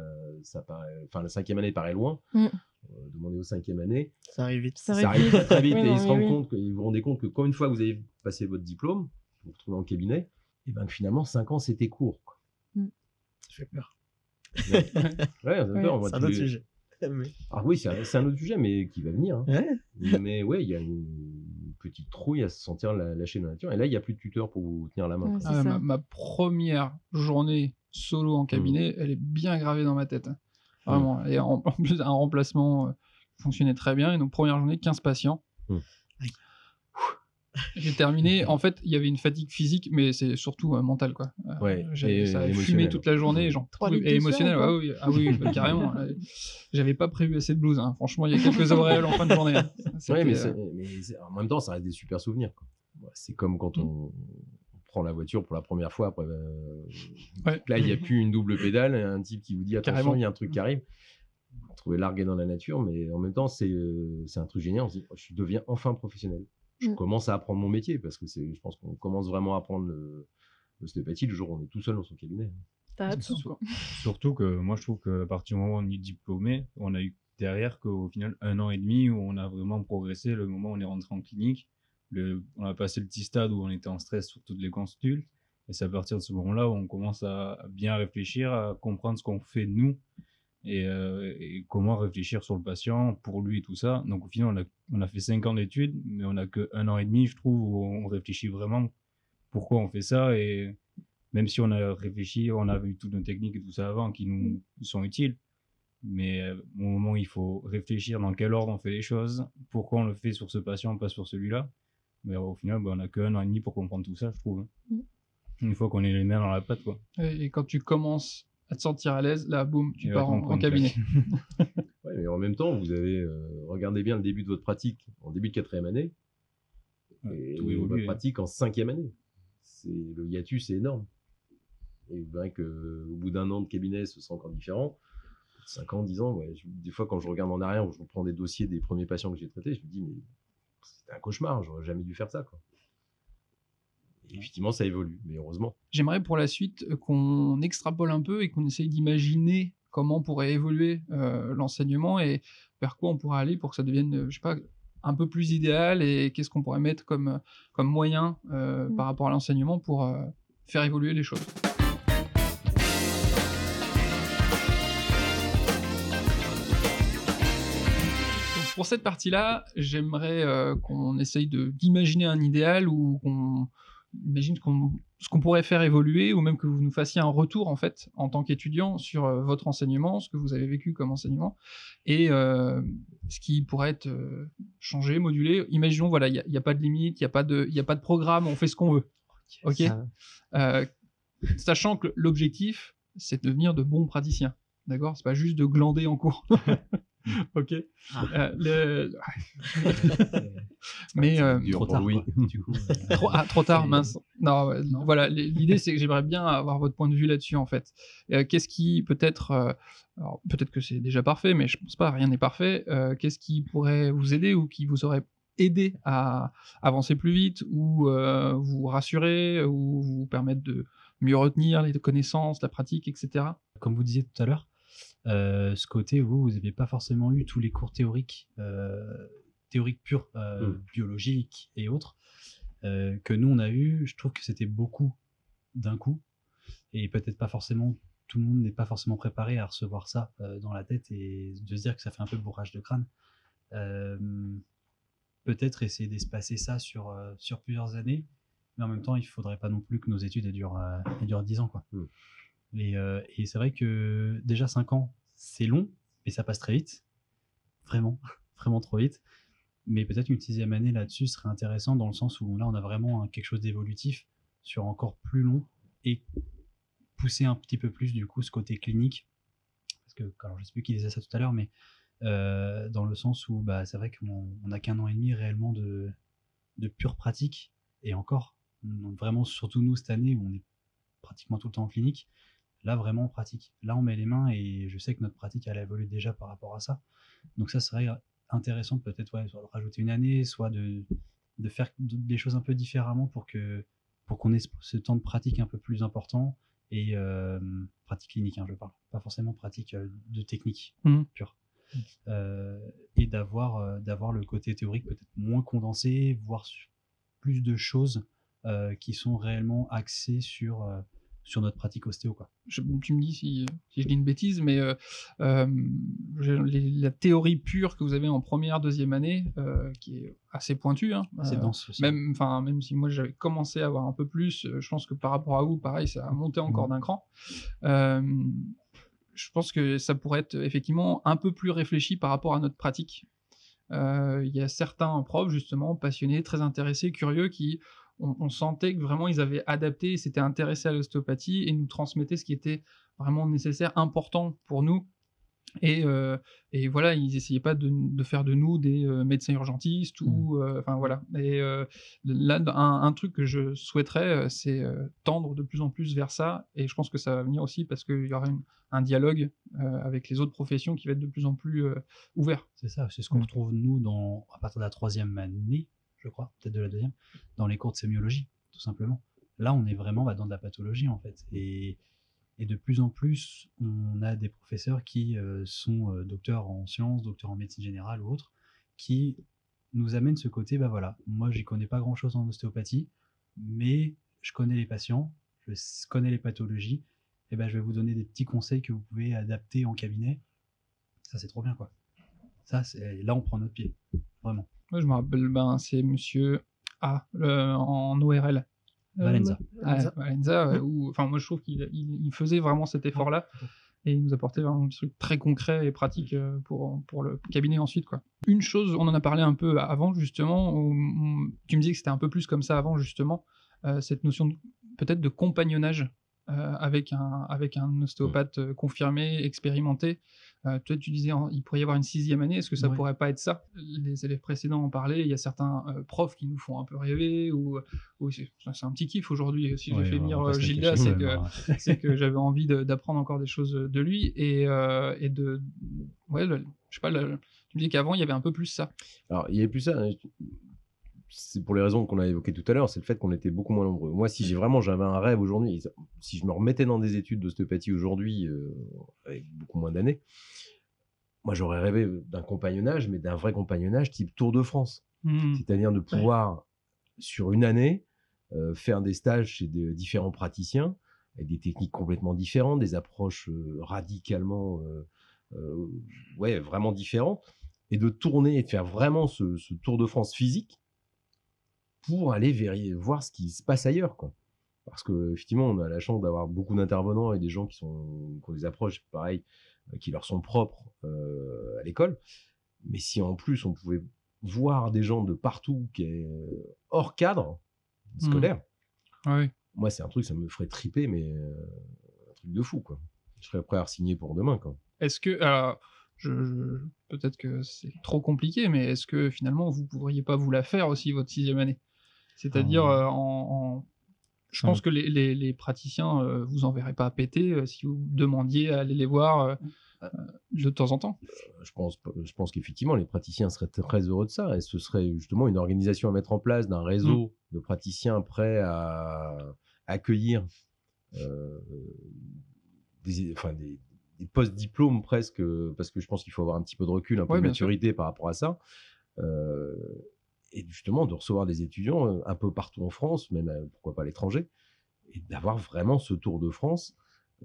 ça paraît, enfin la cinquième année paraît loin. Mm. Euh, demandez aux cinquième année, Ça arrive vite. Ça ça arrive très, vite Oui, et non, ils se rendent oui. compte, que- ils vous rendez compte que quand une fois que vous avez passé votre diplôme, vous vous retrouvez en cabinet, et ben que finalement cinq ans c'était court. quoi. Ça fait peur. Ouais, on a Ouais, peur, moi, C'est un autre les- sujet. Mais- Ah oui, c'est un, autre sujet, mais qui va venir. hein. Ouais. Mais ouais, il y a une petite trouille à se sentir lâcher dans la nature. Et là, il n'y a plus de tuteur pour vous tenir la main. Ah, ma, ma première journée solo en cabinet, elle est bien gravée dans ma tête. hein. Vraiment. Et en, en plus, un remplacement euh, fonctionnait très bien. Et donc, première journée, 15 patients. Mm. J'ai terminé. En fait, il y avait une fatigue physique, mais c'est surtout euh, mentale. Quoi. Euh, Ouais, j'avais- ça fumé toute la journée. Litres et émotionnel. ou pas Ah oui, ah oui bah, carrément. là. J'avais pas prévu assez de blues. hein. Franchement, il y a quelques auréoles en fin de journée. hein. Ouais, mais, euh, mais en même temps, ça reste des super souvenirs. Ouais, C'est comme quand on, on prend la voiture pour la première fois. Après, euh, Ouais. Là, il n'y a plus une double pédale, un type qui vous dit attention, Carrément. il y a un truc qui arrive. Vous vous trouvez largué dans la nature, mais en même temps, c'est euh, c'est un truc génial. On se dit, oh, je deviens enfin professionnel. Je Mm. commence à apprendre mon métier parce que c'est, je pense qu'on commence vraiment à apprendre le- l'ostéopathie le jour où on est tout seul dans son cabinet. T'as c'est sûr. Surtout que moi, je trouve qu'à partir du moment où on est diplômé, on a eu derrière qu'au final, un an et demi où on a vraiment progressé, le moment où on est rentré en clinique. Le, on a passé le petit stade où on était en stress sur toutes les consultes. Et c'est à partir de ce moment-là où on commence à bien réfléchir, à comprendre ce qu'on fait nous et, euh, et comment réfléchir sur le patient, pour lui et tout ça. Donc au final, on a, on a fait cinq ans d'études, mais on a que un an et demi, je trouve, où on réfléchit vraiment pourquoi on fait ça et même si on a réfléchi, on a vu toutes nos techniques et tout ça avant qui nous sont utiles. Mais euh, au moment où il faut réfléchir dans quel ordre on fait les choses, pourquoi on le fait sur ce patient, pas sur celui-là, mais au final, bah, on a qu'un an et demi pour comprendre tout ça, je trouve. hein. Mm. Une fois qu'on est les mains dans la pâte, quoi. Et et quand tu commences à te sentir à l'aise, là, boum, tu pars en, cabinet. Ouais, mais en même temps, vous avez euh, regardez bien le début de votre pratique en début de quatrième année Ouais, et tout votre hein. pratique en cinquième année. C'est le hiatus est énorme. Et vous verrez que au bout d'un an de cabinet, ce sera encore différent. 5 ans, 10 ans, ouais, je- des fois quand je regarde en arrière, où je reprends des dossiers des premiers patients que j'ai traités, je me dis mais c'était un cauchemar, j'aurais jamais dû faire ça quoi. Et effectivement, ça évolue, mais heureusement. J'aimerais pour la suite euh, qu'on extrapole un peu et qu'on essaye d'imaginer comment pourrait évoluer euh, l'enseignement et vers quoi on pourrait aller pour que ça devienne, euh, je sais pas, un peu plus idéal et qu'est-ce qu'on pourrait mettre comme, comme moyen euh, Mm. par rapport à l'enseignement pour euh, faire évoluer les choses. Donc, pour cette partie-là, j'aimerais euh, qu'on essaye d'imaginer un idéal ou qu'on imagine ce qu'on ce qu'on pourrait faire évoluer ou même que vous nous fassiez un retour en fait en tant qu'étudiant sur euh, votre enseignement, ce que vous avez vécu comme enseignement et euh, ce qui pourrait être euh, changé, modulé. Imaginons voilà, il n'y a, il y a pas de limite, il n'y a pas de il y a pas de programme, on fait ce qu'on veut. Ok. Euh, sachant que l'objectif c'est de devenir de bons praticiens. D'accord, c'est pas juste de glander en cours. ok. Euh, le- Mais euh, Dur Trop tard, Louis. quoi, du coup. euh, trop, ah, trop tard, mince. Non, voilà. L'idée, c'est que j'aimerais bien avoir votre point de vue là-dessus, en fait. Euh, Qu'est-ce qui peut-être, euh, alors peut-être que c'est déjà parfait, mais je pense pas, rien n'est parfait. Euh, Qu'est-ce qui pourrait vous aider ou qui vous aurait aidé à avancer plus vite ou euh, vous rassurer ou vous permettre de mieux retenir les connaissances, la pratique, etc. Comme vous disiez tout à l'heure, euh, ce côté, vous, vous n'avez pas forcément eu tous les cours théoriques euh, théorique pure, euh, Mm. biologique et autres, euh, que nous on a eu, je trouve que c'était beaucoup d'un coup, et peut-être pas forcément, tout le monde n'est pas forcément préparé à recevoir ça euh, dans la tête et de se dire que ça fait un peu bourrage de crâne. Euh, peut-être essayer d'espacer ça sur, euh, sur plusieurs années, mais en même temps, il faudrait pas non plus que nos études durent, euh, elles durent 10 ans. Quoi. Mm. Et, euh, et c'est vrai que déjà 5 ans, c'est long, mais ça passe très vite. Vraiment, vraiment trop vite. Mais peut-être qu'une sixième année là-dessus serait intéressant dans le sens où là, on a vraiment quelque chose d'évolutif sur encore plus long et pousser un petit peu plus du coup ce côté clinique. Parce que, alors je sais plus qui disait ça tout à l'heure, mais euh, dans le sens où bah, c'est vrai qu'on on a qu'un an et demi réellement de, de pure pratique et encore, vraiment surtout nous cette année on est pratiquement tout le temps en clinique, là vraiment on pratique. Là on met les mains et je sais que notre pratique elle a évolué déjà par rapport à ça. Donc ça serait intéressant peut-être ouais, soit de rajouter une année, soit de, de faire des choses un peu différemment pour que pour qu'on ait ce, temps de pratique un peu plus important et euh, pratique clinique, hein, je parle, pas forcément pratique euh, de technique Mhm. pure. Euh, et d'avoir d'avoir le côté théorique peut-être moins condensé, voir su- plus de choses qui sont réellement axées sur sur notre pratique ostéo quoi. Je- tu me dis si, si je dis une bêtise, mais euh, euh, les- la théorie pure que vous avez en première, deuxième année, euh, qui est assez pointue, hein, euh, dense aussi. même, enfin, même si moi j'avais commencé à avoir un peu plus, je pense que par rapport à vous, pareil, ça a monté encore d'un cran. Je pense que ça pourrait être effectivement un peu plus réfléchi par rapport à notre pratique. Il y a certains profs, justement, passionnés, très intéressés, curieux, qui on, on sentait que vraiment ils avaient adapté, s'étaient intéressés à l'ostéopathie et nous transmettaient ce qui était vraiment nécessaire, important pour nous. Et, euh, et voilà, ils essayaient pas de, de faire de nous des euh, médecins urgentistes ou, euh, enfin voilà. Et là, un, un truc que je souhaiterais, c'est tendre de plus en plus vers ça. Et je pense que ça va venir aussi parce qu'il y aura une- un dialogue avec les autres professions qui va être de plus en plus ouvert. C'est ça, c'est ce qu'on retrouve nous dans, à partir de la troisième année, je crois, peut-être de la deuxième, dans les cours de sémiologie, tout simplement. Là, on est vraiment dans de la pathologie, en fait. Et, de plus en plus, on a des professeurs qui euh, sont euh, docteurs en sciences, docteurs en médecine générale ou autres, qui nous amènent ce côté, bah voilà, moi, j'y connais pas grand-chose en ostéopathie, mais je connais les patients, je connais les pathologies, et ben je vais vous donner des petits conseils que vous pouvez adapter en cabinet. Ça, c'est trop bien, quoi. Ça, là, on prend notre pied, vraiment. Moi, je me rappelle, ben, c'est monsieur A le- en ORL. Euh, Valenza. Valenza, ouais, où- enfin, moi je trouve qu'il il, il faisait vraiment cet effort-là et il nous apportait vraiment des trucs très concrets et pratiques euh, pour, pour le cabinet ensuite. Quoi. Une chose, on en a parlé un peu avant justement, où, où tu me disais que c'était un peu plus comme ça avant justement, euh, cette notion peut-être de compagnonnage euh, avec, un, avec un ostéopathe confirmé, expérimenté. Euh, toi, tu disais hein, il pourrait y avoir une sixième année. Est-ce que ça Ouais. pourrait pas être ça? Les élèves précédents en parlaient. Il y a certains euh, profs qui nous font un peu rêver. Ou, ou c'est un petit kiff aujourd'hui. Si Ouais, j'ai fait venir euh, Gilda, cacher, c'est que, hein. que j'avais envie d'apprendre encore des choses de lui. Et, et de. Ouais, le- je sais pas, le- tu me dis qu'avant, il y avait un peu plus ça. Alors, il n'y avait plus ça. hein. C'est pour les raisons qu'on a évoquées tout à l'heure, c'est le fait qu'on était beaucoup moins nombreux. Moi, si j'ai vraiment j'avais un rêve aujourd'hui, si je me remettais dans des études d'ostéopathie aujourd'hui, euh, avec beaucoup moins d'années, moi j'aurais rêvé d'un compagnonnage, mais d'un vrai compagnonnage type Tour de France. Hmm. C'est-à-dire de pouvoir, sur une année, euh, faire des stages chez des différents praticiens, avec des techniques complètement différentes, des approches euh, radicalement, ouais, vraiment différentes, et de tourner et de faire vraiment ce, ce Tour de France physique pour aller voir ce qui se passe ailleurs, quoi. Parce que effectivement, on a la chance d'avoir beaucoup d'intervenants et des gens qui, sont, qui ont des approches, pareil, euh, qui leur sont propres euh, à l'école. Mais si en plus on pouvait voir des gens de partout qui est euh, hors cadre scolaire, Ouais. moi c'est un truc, ça me ferait triper, mais euh, un truc de fou, quoi. Je serais prêt à signer pour demain, quoi. Est-ce que, alors, je, je- peut-être que c'est trop compliqué, mais est-ce que finalement vous pourriez pas vous la faire aussi votre sixième année? C'est-à-dire Ah. euh, en, en- je Ah. pense que les, les- les praticiens euh, vous enverraient pas à péter euh, si vous demandiez à aller les voir euh, de temps en temps. je pense, je pense qu'effectivement, les praticiens seraient très heureux de ça. Et ce serait justement une organisation à mettre en place d'un réseau de praticiens prêts à accueillir euh, des, enfin, des, des post-diplômes presque, parce que je pense qu'il faut avoir un petit peu de recul, un peu Ouais, de maturité par rapport à ça. Euh, et justement, de recevoir des étudiants euh, un peu partout en France, même euh, pourquoi pas à l'étranger, et d'avoir vraiment ce tour de France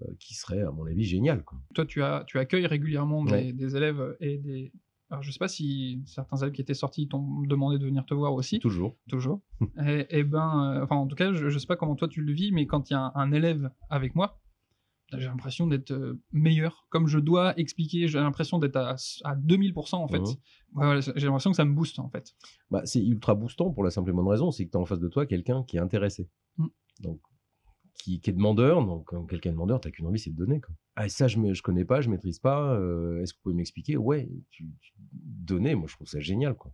euh, qui serait, à mon avis, génial. Quoi. Toi, tu, as, tu accueilles régulièrement des, Ouais. des élèves et des. Alors, je sais pas si certains élèves qui étaient sortis t'ont demandé de venir te voir aussi. Toujours. Toujours. et, et ben, euh, enfin, en tout cas, je, je sais pas comment toi tu le vis, mais quand il y a un, un élève avec moi, j'ai l'impression d'être euh, meilleur. Comme je dois expliquer, j'ai l'impression d'être à, à 2000% en fait. Voilà, j'ai l'impression que ça me booste en fait. Bah, c'est ultra boostant pour la simple et bonne raison, c'est que tu as en face de toi quelqu'un qui est intéressé. Mm. Donc, qui, qui est demandeur. Donc, quand quelqu'un est demandeur, tu qu'une envie, c'est de donner. Quoi. Ah, et ça, je ne je connais pas, je maîtrise pas. euh, Est-ce que vous pouvez m'expliquer? Ouais, tu, tu donner, moi, je trouve ça génial. Quoi.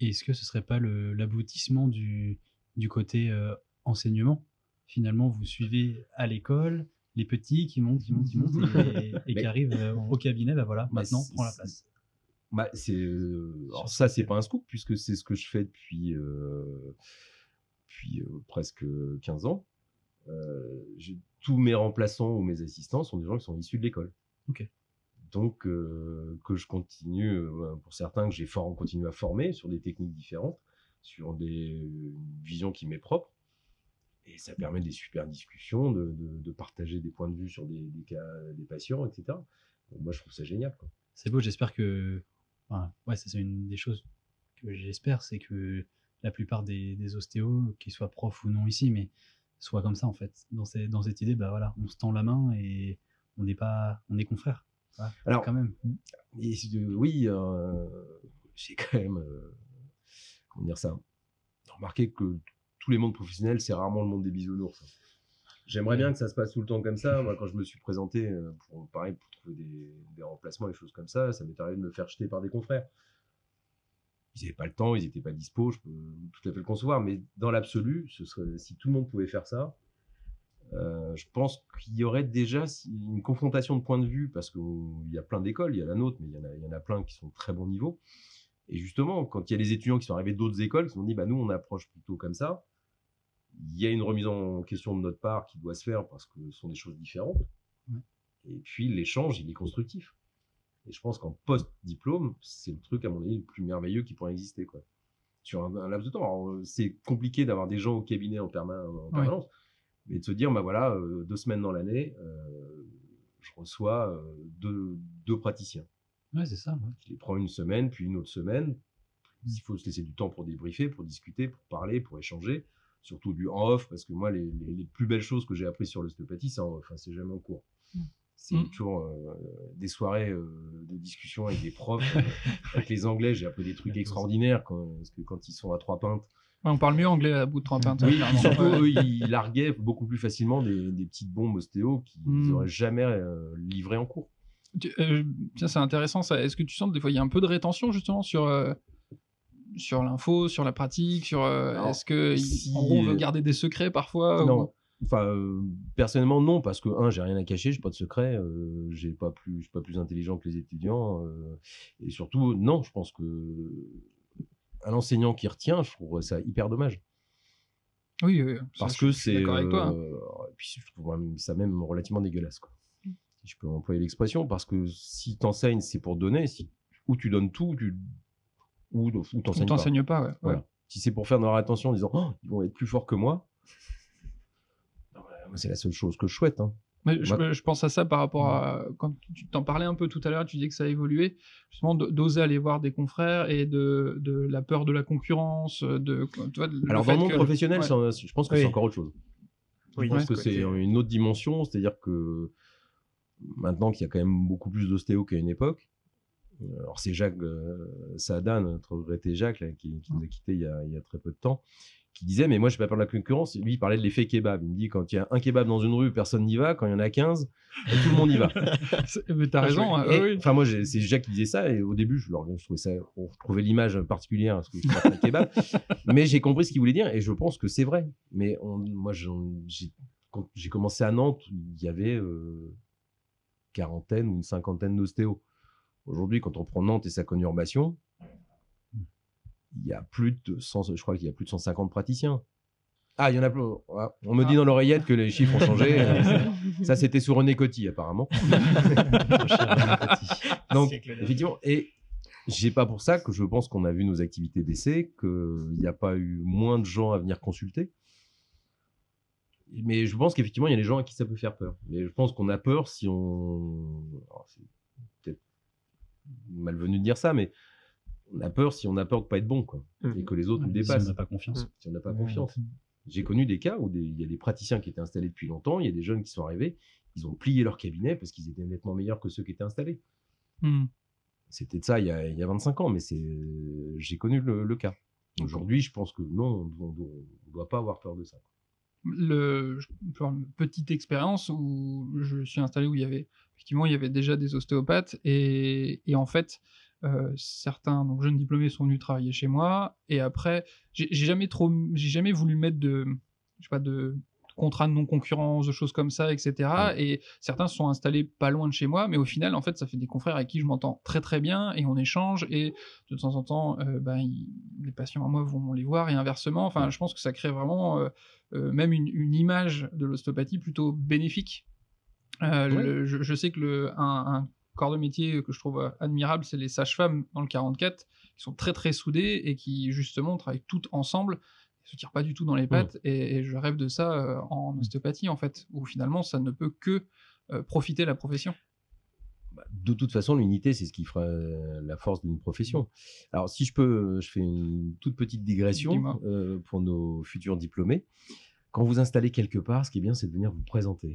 Et est-ce que ce serait pas le- l'aboutissement du, du côté euh, enseignement? Finalement, vous suivez à l'école les petits qui montent, qui montent, qui montent, et, qui arrivent euh, au cabinet, bah voilà, maintenant, prends la place. Bah, c'est, euh, alors ça, ce c'est pas un scoop, puisque c'est ce que je fais depuis, euh, depuis presque 15 ans. Tous mes remplaçants ou mes assistants sont des gens qui sont issus de l'école. Ok. Donc, que je continue, pour certains, que j'ai fort, continué à former sur des techniques différentes, sur des une vision qui m'est propre. Et ça permet des super discussions, de, de- de partager des points de vue sur des, des cas des patients, etc. Donc, moi, je trouve ça génial. C'est beau, j'espère que. enfin, ouais, c'est une des choses que j'espère, c'est que la plupart des, des ostéos, qu'ils soient profs ou non ici, mais soient comme ça en fait. Dans, ces- dans cette idée, bah voilà, on se tend la main et on n'est pas. On est confrères. Alors, quand même. Et oui, euh, j'ai quand même, euh, comment dire ça, remarqué que tous les mondes professionnels, c'est rarement le monde des bisounours. hein. J'aimerais bien que ça se passe tout le temps comme ça. Moi, quand je me suis présenté, euh, pour, pareil, pour trouver des, remplacements, des choses comme ça, ça m'est arrivé de me faire jeter par des confrères. Ils n'avaient pas le temps, ils n'étaient pas dispo, je peux tout à fait le concevoir, mais dans l'absolu, si tout le monde pouvait faire ça, euh, je pense qu'il y aurait déjà une confrontation de points de vue, parce qu'il y a plein d'écoles, il y a la nôtre, mais il y, en a, plein qui sont de très bon niveau. Et justement, quand il y a des étudiants qui sont arrivés d'autres écoles, qui se sont dit, bah, nous, on approche plutôt comme ça, il y a une remise en question de notre part qui doit se faire parce que ce sont des choses différentes. Ouais. Et puis, l'échange, il est constructif. Et je pense qu'en post-diplôme, c'est le truc, à mon avis, le plus merveilleux qui pourrait exister. Quoi. Sur un, un laps de temps. Euh, c'est compliqué d'avoir des gens au cabinet en, perma- en Ouais. permanence, mais de se dire, bah voilà, euh, deux semaines dans l'année, euh, je reçois euh, deux, deux praticiens. Ouais, c'est ça. ouais. Je les prends une semaine, puis une autre semaine. Il faut se laisser du temps pour débriefer, pour discuter, pour parler, pour échanger. Surtout du en off, parce que moi, les, les- les plus belles choses que j'ai apprises sur l'ostéopathie, c'est en off, hein, c'est jamais en cours. C'est Mm. toujours euh, des soirées euh, de discussion avec des profs. avec les Anglais, j'ai appris des trucs extraordinaires, quand, parce que quand ils sont à trois pintes, Ouais, on parle mieux anglais à bout de trois oui, surtout Ouais. eux, ils larguaient beaucoup plus facilement des, des petites bombes ostéo qu'ils Mm. n'auraient jamais euh, livrées en cours. Tu- euh, tiens, c'est intéressant ça. Est-ce que tu sens que des fois il y a un peu de rétention justement sur euh, sur l'info, sur la pratique, sur euh, est-ce que il- si, en gros, on veut euh, garder des secrets parfois non. ou- Enfin, euh, personnellement, non, parce que, un, j'ai rien à cacher, j'ai pas de secret, euh, j'ai pas plus, je suis pas plus intelligent que les étudiants, et surtout, non, je pense que un enseignant qui retient, je trouve ça hyper dommage. Oui, oui, ça, Parce que je suis c'est. d'accord avec toi. hein. et puis je trouve ça même relativement dégueulasse, quoi. Si je peux employer l'expression, parce que si t'enseignes, c'est pour donner, si, ou tu donnes tout, tu, ou, ou t'enseignes pas. t'enseigne pas, ouais. Voilà. ouais. Si c'est pour faire de leur attention en disant oh, ils vont être plus forts que moi, c'est la seule chose que je souhaite. hein. Mais je, pense à ça par rapport à quand tu t'en parlais un peu tout à l'heure, tu disais que ça a évolué, justement d'oser aller voir des confrères et de, de la peur de la concurrence, de tu vois, le Alors dans le monde que- professionnel, ouais. je pense que Oui. c'est encore autre chose. Oui, je pense que c'est une autre dimension, c'est-à-dire que maintenant qu'il y a quand même beaucoup plus d'ostéo qu'à une époque, alors c'est Jacques euh, Saada, notre regretté Jacques, là, qui, qui nous a quittés il y a, il y a très peu de temps, qui disait mais moi je pas peur de la concurrence. Lui il parlait de l'effet kebab. Il me dit quand il y a un kebab dans une rue, personne n'y va. Quand il y en a 15, tout le monde y va. Mais t'as raison, hein, oui. Enfin, moi, c'est Jacques qui disait ça, et au début, je, je trouvais ça, on trouvait l'image particulière, parce que je kebab. mais j'ai compris ce qu'il voulait dire, et je pense que c'est vrai. Mais on- moi, j'ai commencé à Nantes, il y avait euh, quarantaine ou une cinquantaine d'ostéos. Aujourd'hui, quand on prend Nantes et sa conurbation, il y a plus de 100, je crois qu'il y a plus de 150 praticiens. Ah, il y en a plus. ah, On me dit dans l'oreillette que les chiffres ont changé. ça, c'était sur René Coty, apparemment. Donc, effectivement, et J'ai pas pour ça que je pense qu'on a vu nos activités baisser, qu'il n'y a pas eu moins de gens à venir consulter. Mais je pense qu'effectivement, il y a des gens à qui ça peut faire peur. Mais je pense qu'on a peur si on. alors, c'est peut-être malvenu de dire ça, mais on a peur si on a peur de pas être bon, quoi. Mhm. Et que les autres nous Si on dépassent. n'a pas confiance. Si on n'a pas confiance. J'ai connu des cas où il y a des praticiens qui étaient installés depuis longtemps, il y a des jeunes qui sont arrivés, ils ont plié leur cabinet parce qu'ils étaient nettement meilleurs que ceux qui étaient installés. Hmm. C'était de ça il y, a, il y a 25 ans, mais c'est, j'ai connu le, le cas. Aujourd'hui, je pense que non, on ne doit pas avoir peur de ça. Le, une petite expérience où je suis installé où il y avait effectivement il y avait déjà des ostéopathes et, et en fait euh, certains donc jeunes diplômés sont venus travailler chez moi et après j'ai jamais trop j'ai jamais voulu mettre de je sais pas de contrat de non concurrence de choses comme ça etc et certains se sont installés pas loin de chez moi mais au final en fait ça fait des confrères avec qui je m'entends très très bien et on échange et de temps en temps euh, ben, ils- les patients à moi vont les voir et inversement enfin je pense que ça crée vraiment euh, euh, même une, une image de l'ostéopathie plutôt bénéfique. Euh, le- je, je sais que le, un, un corps de métier que je trouve admirable, c'est les sages-femmes dans le 44, qui sont très très soudées et qui justement travaillent toutes ensemble, se tirent pas du tout dans les pattes. Et, et je rêve de ça euh, en ostéopathie en fait, où finalement ça ne peut que euh, profiter la profession. Bah, de toute façon, l'unité, c'est ce qui fera euh, la force d'une profession. Alors, si je peux, je fais une toute petite digression euh, pour nos futurs diplômés. Quand vous installez quelque part, ce qui est bien, c'est de venir vous présenter.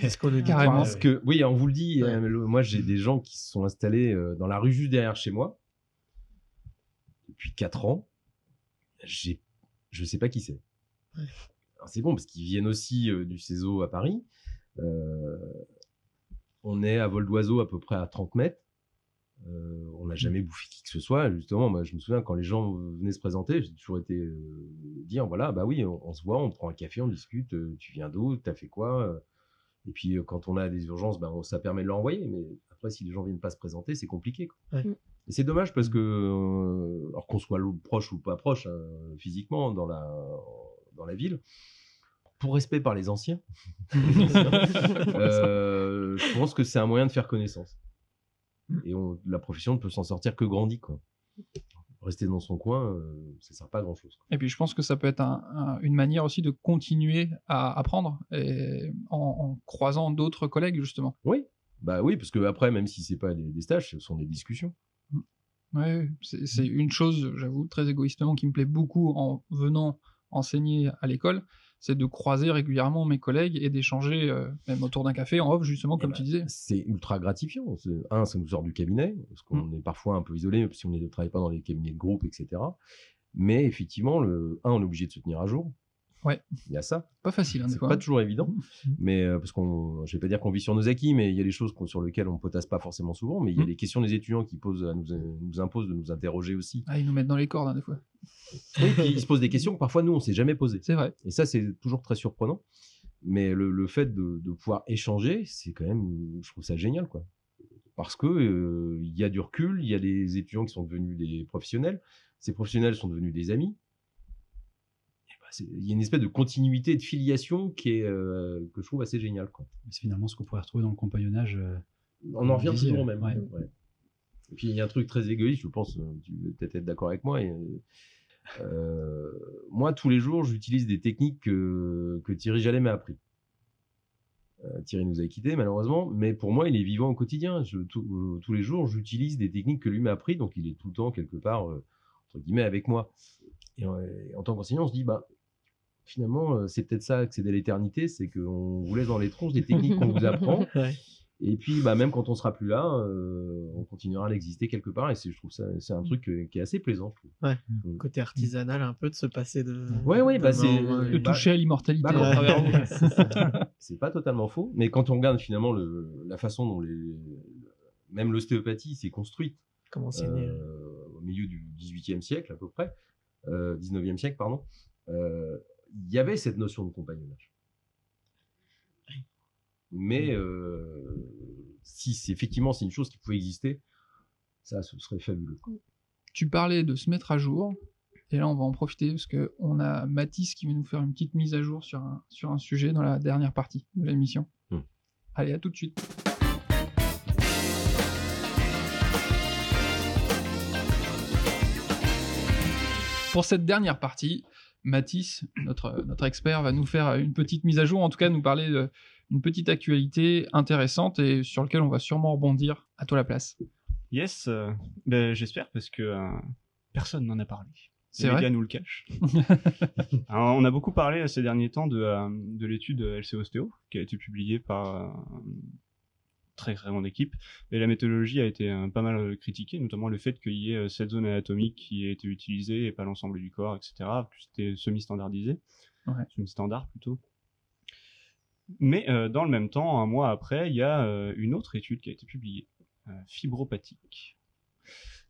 C'est ce qu'on nous dit. Carrément. Parce que, oui, on vous le dit, Ouais. euh, le- moi j'ai des gens qui se sont installés euh, dans la rue juste derrière chez moi depuis 4 ans. J'ai, je sais pas qui c'est. Alors, C'est bon parce qu'ils viennent aussi euh, du CESO à Paris. Euh, on est à vol d'oiseau à peu près à 30 mètres. Euh, on n'a jamais bouffé qui que ce soit. Justement, moi, je me souviens quand les gens venaient se présenter, j'ai toujours été euh, dire voilà, bah oui, on, on se voit, on prend un café, on discute. euh, tu viens d'où T'as fait quoi Et puis euh, quand on a des urgences, ben, on- ça permet de l'envoyer. Mais après, si les gens viennent pas se présenter, c'est compliqué. quoi. Ouais. Et c'est dommage parce que, euh, alors qu'on soit proche ou pas proche hein, physiquement dans la dans la ville, pour respect par les anciens, euh, je pense que c'est un moyen de faire connaissance. Et on- la profession ne peut s'en sortir que grandie. Quoi. Rester dans son coin, euh, ça sert pas à grand chose. Et puis je pense que ça peut être un- un- une manière aussi de continuer à apprendre et en, en croisant d'autres collègues justement. Oui, bah oui, parce que après, même si c'est pas des, des stages, ce sont des discussions. Ouais, c'est c'est une chose, j'avoue, très égoïstement, qui me plaît beaucoup en venant enseigner à l'école, c'est de croiser régulièrement mes collègues et d'échanger, euh, même autour d'un café, en off, justement, comme ben, tu disais. C'est ultra gratifiant. Un, ça nous sort du cabinet, parce qu'on est parfois un peu isolé si on ne travaille pas dans les cabinets de groupe, etc. Mais effectivement, le, un, on est obligé de se tenir à jour. Ouais. Il y a ça. Pas facile, hein, des fois. pas toujours évident, mais euh, parce qu'on, je vais pas dire qu'on vit sur nos acquis, mais il y a des choses sur lesquelles on potasse pas forcément souvent, mais il y a Mm. des questions des étudiants qui posent, à nous, nous imposent de nous interroger aussi. Ah, ils nous mettent dans les cordes, hein, des fois. Oui, puis ils se posent des questions que parfois nous on s'est jamais posées. C'est vrai. Et ça c'est toujours très surprenant. Mais le, le fait de, de pouvoir échanger, c'est quand même, je trouve ça génial, quoi. Parce que euh, il y a du recul, il y a des étudiants qui sont devenus des professionnels, ces professionnels sont devenus des amis. Et bah, Il y a une espèce de continuité, de filiation qui est euh, que je trouve assez génial, quoi. C'est finalement ce qu'on pourrait retrouver dans le compagnonnage. euh, On en revient toujours au même. ouais. Ouais. Et puis il y a un truc très égoïste, je pense, euh, tu vas peut-être être d'accord avec moi. et, euh, moi, tous les jours, j'utilise des techniques que, que Thierry Jallet m'a appris. Thierry nous a quittés malheureusement, mais pour moi, il est vivant au quotidien. Je, tout- tous les jours, j'utilise des techniques que lui m'a appris, donc il est tout le temps quelque part entre guillemets avec moi. Et, euh, en tant qu'enseignant, on se dit bah finalement, euh, c'est peut-être ça accéder à l'éternité, c'est qu'on vous laisse dans les tronches des techniques qu'on vous apprend. Ouais. Et puis, bah, même quand on sera plus là, euh, on continuera à exister quelque part. Et c'est, je trouve ça, c'est un truc euh, qui est assez plaisant. je trouve. Ouais. Mm. Côté artisanal, un peu de se passer de. Ouais, ouais, bah, de c'est- en main. De bah, toucher à l'immortalité bah, à travers vous. C'est pas totalement faux. Mais quand on regarde finalement le, la façon dont les, même l'ostéopathie s'est construite Comment c'est né euh, au milieu du XVIIIe siècle à peu près, euh, 19e siècle, pardon, euh, il y avait cette notion de compagnonnage. Mais euh, si c'est effectivement c'est une chose qui pouvait exister, ça ce serait fabuleux. tu parlais de se mettre à jour. Et là, on va en profiter parce que on a Mathis qui va nous faire une petite mise à jour sur un, sur un sujet dans la dernière partie de l'émission. Hmm. Allez, à tout de suite. pour cette dernière partie, Mathis, notre, notre expert, va nous faire une petite mise à jour, en tout cas nous parler d'une petite actualité intéressante et sur laquelle on va sûrement rebondir. À toi la place. Yes, euh, ben, j'espère parce que euh, personne n'en a parlé. C'est Les vrai gars nous le cachent. Alors, on a beaucoup parlé euh, ces derniers temps de, euh, de l'étude LC Ostéo qui a été publiée par très très grande équipe. Et la méthodologie a été euh, pas mal euh, critiquée, notamment le fait qu'il y ait euh, cette zone anatomique qui a été utilisée et pas l'ensemble du corps, etc. C'était semi-standardisé, Ouais. semi-standard plutôt. Mais euh, dans le même temps, un mois après, il y a euh, une autre étude qui a été publiée, euh, fibropathique.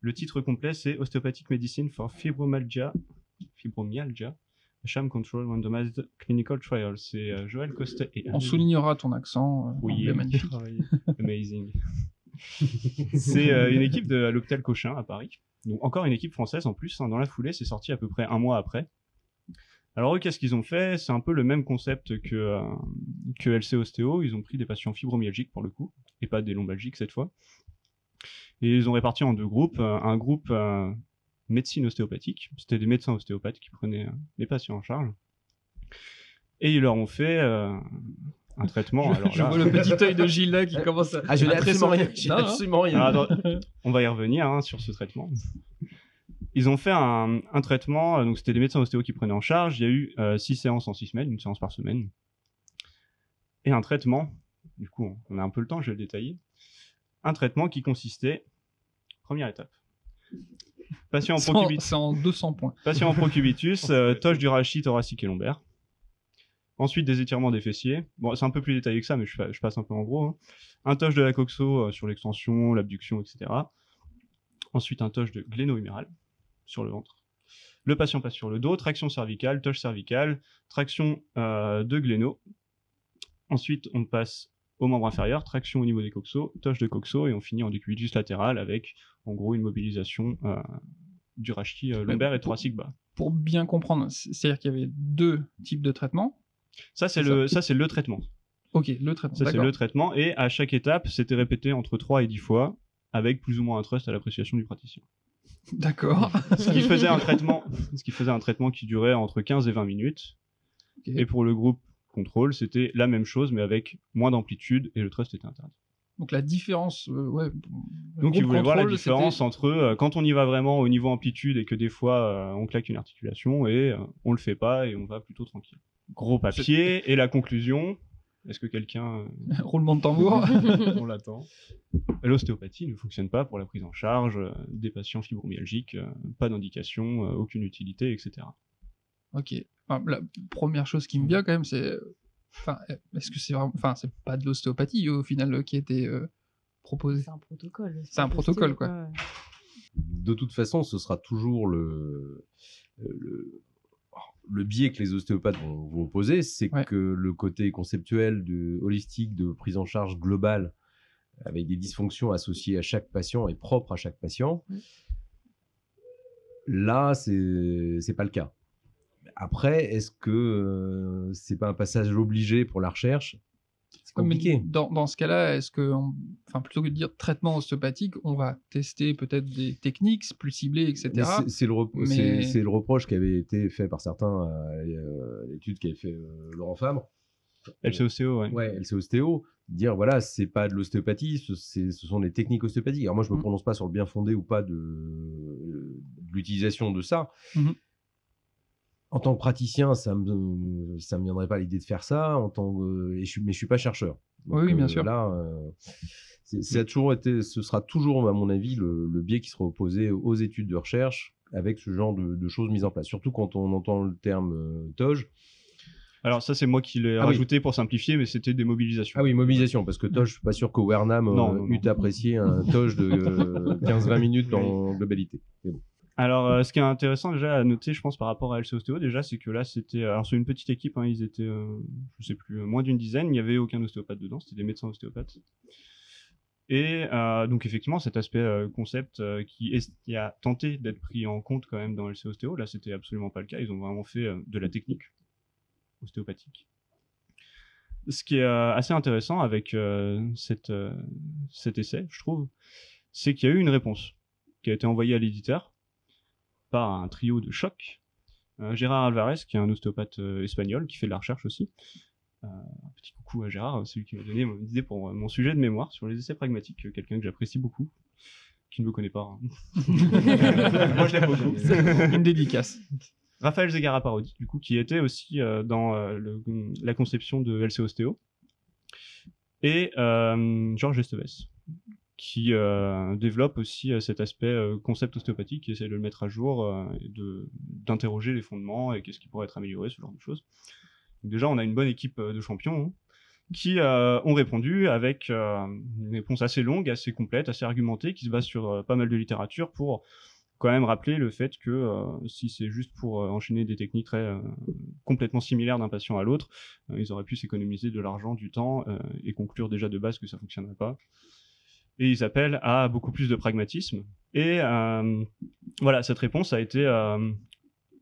Le titre complet, c'est Osteopathic Medicine for Fibromyalgia, Fibromyalgia, Sham Control Randomized Clinical Trial. C'est euh, Joël Costet et On soulignera ton accent. euh, oui, magnifique. amazing. c'est euh, une équipe de l'hôpital Cochin à Paris. Donc encore une équipe française en plus. hein. Dans la foulée, c'est sorti à peu près un mois après. Alors eux, qu'est-ce qu'ils ont fait? C'est un peu le même concept que, euh, que LC Ostéo. Ils ont pris des patients fibromyalgiques pour le coup, et pas des lombalgiques cette fois. Et ils ont réparti en deux groupes. Un groupe euh, médecine ostéopathique, c'était des médecins ostéopathes qui prenaient euh, les patients en charge. Et ils leur ont fait euh, un traitement. Alors Je là- vois le petit œil de Gilles là qui commence à. Ah, je n'ai à absolument rien. Non, absolument rien. Alors, attends, on va y revenir hein, sur ce traitement. Ils ont fait un, un traitement, euh, donc c'était des médecins ostéo qui prenaient en charge. Il y a eu euh, six séances en six semaines, une séance par semaine. Et un traitement, du coup, on a un peu le temps, je vais le détailler. Un traitement qui consistait, première étape, patient en procubitus, C'est en 200 points. patient en procubitus euh, toche du rachis thoracique et lombaire. Ensuite, des étirements des fessiers. Bon, c'est un peu plus détaillé que ça, mais je, passe un peu en gros. hein. Un touch de la coxo euh, sur l'extension, l'abduction, etc. Ensuite, un touch de gléno-huméral sur le ventre. Le patient passe sur le dos, traction cervicale, touch cervicale, traction euh, de gléno. Ensuite, on passe au membre inférieur, traction au niveau des coxos, touch de coxo, et on finit en décubitus latéral avec, en gros, une mobilisation euh, du rachis euh, lombaire et thoracique bas. Pour bien comprendre, c'est- c'est-à-dire qu'il y avait deux types de traitements? Ça, c'est le, ça, c'est le traitement. Ok, le traitement. Ça, c'est le traitement. Et à chaque étape, c'était répété entre 3 et 10 fois, avec plus ou moins un trust à l'appréciation du praticien. D'accord. Ce qui faisait un traitement, ce qui faisait un traitement qui durait entre 15 et 20 minutes. Et pour le groupe contrôle, c'était la même chose, mais avec moins d'amplitude, et le trust était interdit. Donc la différence, euh, ouais. Donc, groupe ils voulaient voir la différence entre euh, quand on y va vraiment au niveau amplitude et que des fois euh, on claque une articulation et on le fait pas et on va plutôt tranquille. Gros papier et la conclusion. Est-ce que quelqu'un Roulement de tambour. on l'attend. L'ostéopathie ne fonctionne pas pour la prise en charge des patients fibromyalgiques, pas d'indication, aucune utilité, etc. Ok. Enfin, la première chose qui me vient quand même, c'est, euh, enfin, euh, est-ce que c'est vraiment, enfin, c'est pas de l'ostéopathie au final euh, qui a été euh, proposé. C'est un protocole. C'est un protocole, quoi. de toute façon, ce sera toujours le, le, le biais que les ostéopathes vont vous opposer, c'est Ouais. que le côté conceptuel, de, holistique, de prise en charge globale, avec des dysfonctions associées à chaque patient et propres à chaque patient, Mm. là, c'est c'est pas le cas. Après, est-ce que euh, c'est pas un passage obligé pour la recherche? C'est Ouais, compliqué. Dans, dans ce cas-là, est-ce que, on- enfin, plutôt que de dire traitement ostéopathique, on va tester peut-être des techniques plus ciblées, etc. C'est- le, rep- Mais- c'est- c'est le reproche qui avait été fait par certains à euh, l'étude qu'avait fait euh, Laurent Fabre. LCOCO, ouais. Ouais, LC Ostéo. Dire, voilà, c'est pas de l'ostéopathie, ce, sont des techniques ostéopathiques. Alors moi, je me Mhm. prononce pas sur le bien fondé ou pas de, de l'utilisation de ça. Mhm. En tant que praticien, ça me, ça me viendrait pas l'idée de faire ça. En tant que, et je, mais je suis pas chercheur. Oui, oui, bien sûr. Là, euh, c'est- ça a toujours été, ce sera toujours, à mon avis, le, le biais qui sera opposé aux études de recherche avec ce genre de, de choses mises en place. Surtout quand on entend le terme euh, TOJ. Alors ça, c'est moi qui l'ai Ah oui. rajouté pour simplifier, mais c'était des mobilisations. Ah oui, mobilisation, parce que TOJ, je suis pas sûr que Wernham euh, Non, non, non. eût apprécié un TOJ de euh, 15-20 minutes en globalité. Mais bon. Alors, euh, ce qui est intéressant déjà à noter, je pense, par rapport à LC Ostéo, déjà, c'est que là, c'était. Alors, c'est une petite équipe, hein, ils étaient, euh, je sais plus, euh, moins d'une dizaine, il n'y avait aucun ostéopathe dedans, c'était des médecins ostéopathes. Et euh, donc, effectivement, cet aspect euh, concept euh, qui, est, a tenté d'être pris en compte quand même dans LC Ostéo, là, c'était absolument pas le cas, ils ont vraiment fait euh, de la technique ostéopathique. Ce qui est euh, assez intéressant avec euh, euh, cet essai, je trouve, c'est qu'il y a eu une réponse qui a été envoyée à l'éditeur par un trio de choc. Euh, Gérard Alvarez, qui est un ostéopathe euh, espagnol, qui fait de la recherche aussi. Euh, un petit coucou à Gérard, celui qui m'a donné mon idée pour euh, mon sujet de mémoire sur les essais pragmatiques, euh, quelqu'un que j'apprécie beaucoup, qui ne me connaît pas. hein. Moi, je l'aime beaucoup. Une dédicace. Raphaël Zegara Parodi, du coup, qui était aussi euh, dans euh, le- la conception de LC Ostéo. Et euh, Georges Esteves, qui euh, développe aussi euh, cet aspect euh, concept ostéopathique, qui essaie de le mettre à jour, d'interroger les fondements et qu'est-ce qui pourrait être amélioré, ce genre de choses. Déjà, on a une bonne équipe de champions hein, qui ont répondu avec une réponse assez longue, assez complète, assez argumentée, qui se base sur pas mal de littérature pour quand même rappeler le fait que si c'est juste pour enchaîner des techniques très complètement similaires d'un patient à l'autre, ils auraient pu s'économiser de l'argent, du temps et conclure déjà de base que ça fonctionnerait pas. Et ils appellent à beaucoup plus de pragmatisme. Et euh, voilà, cette réponse a été. euh,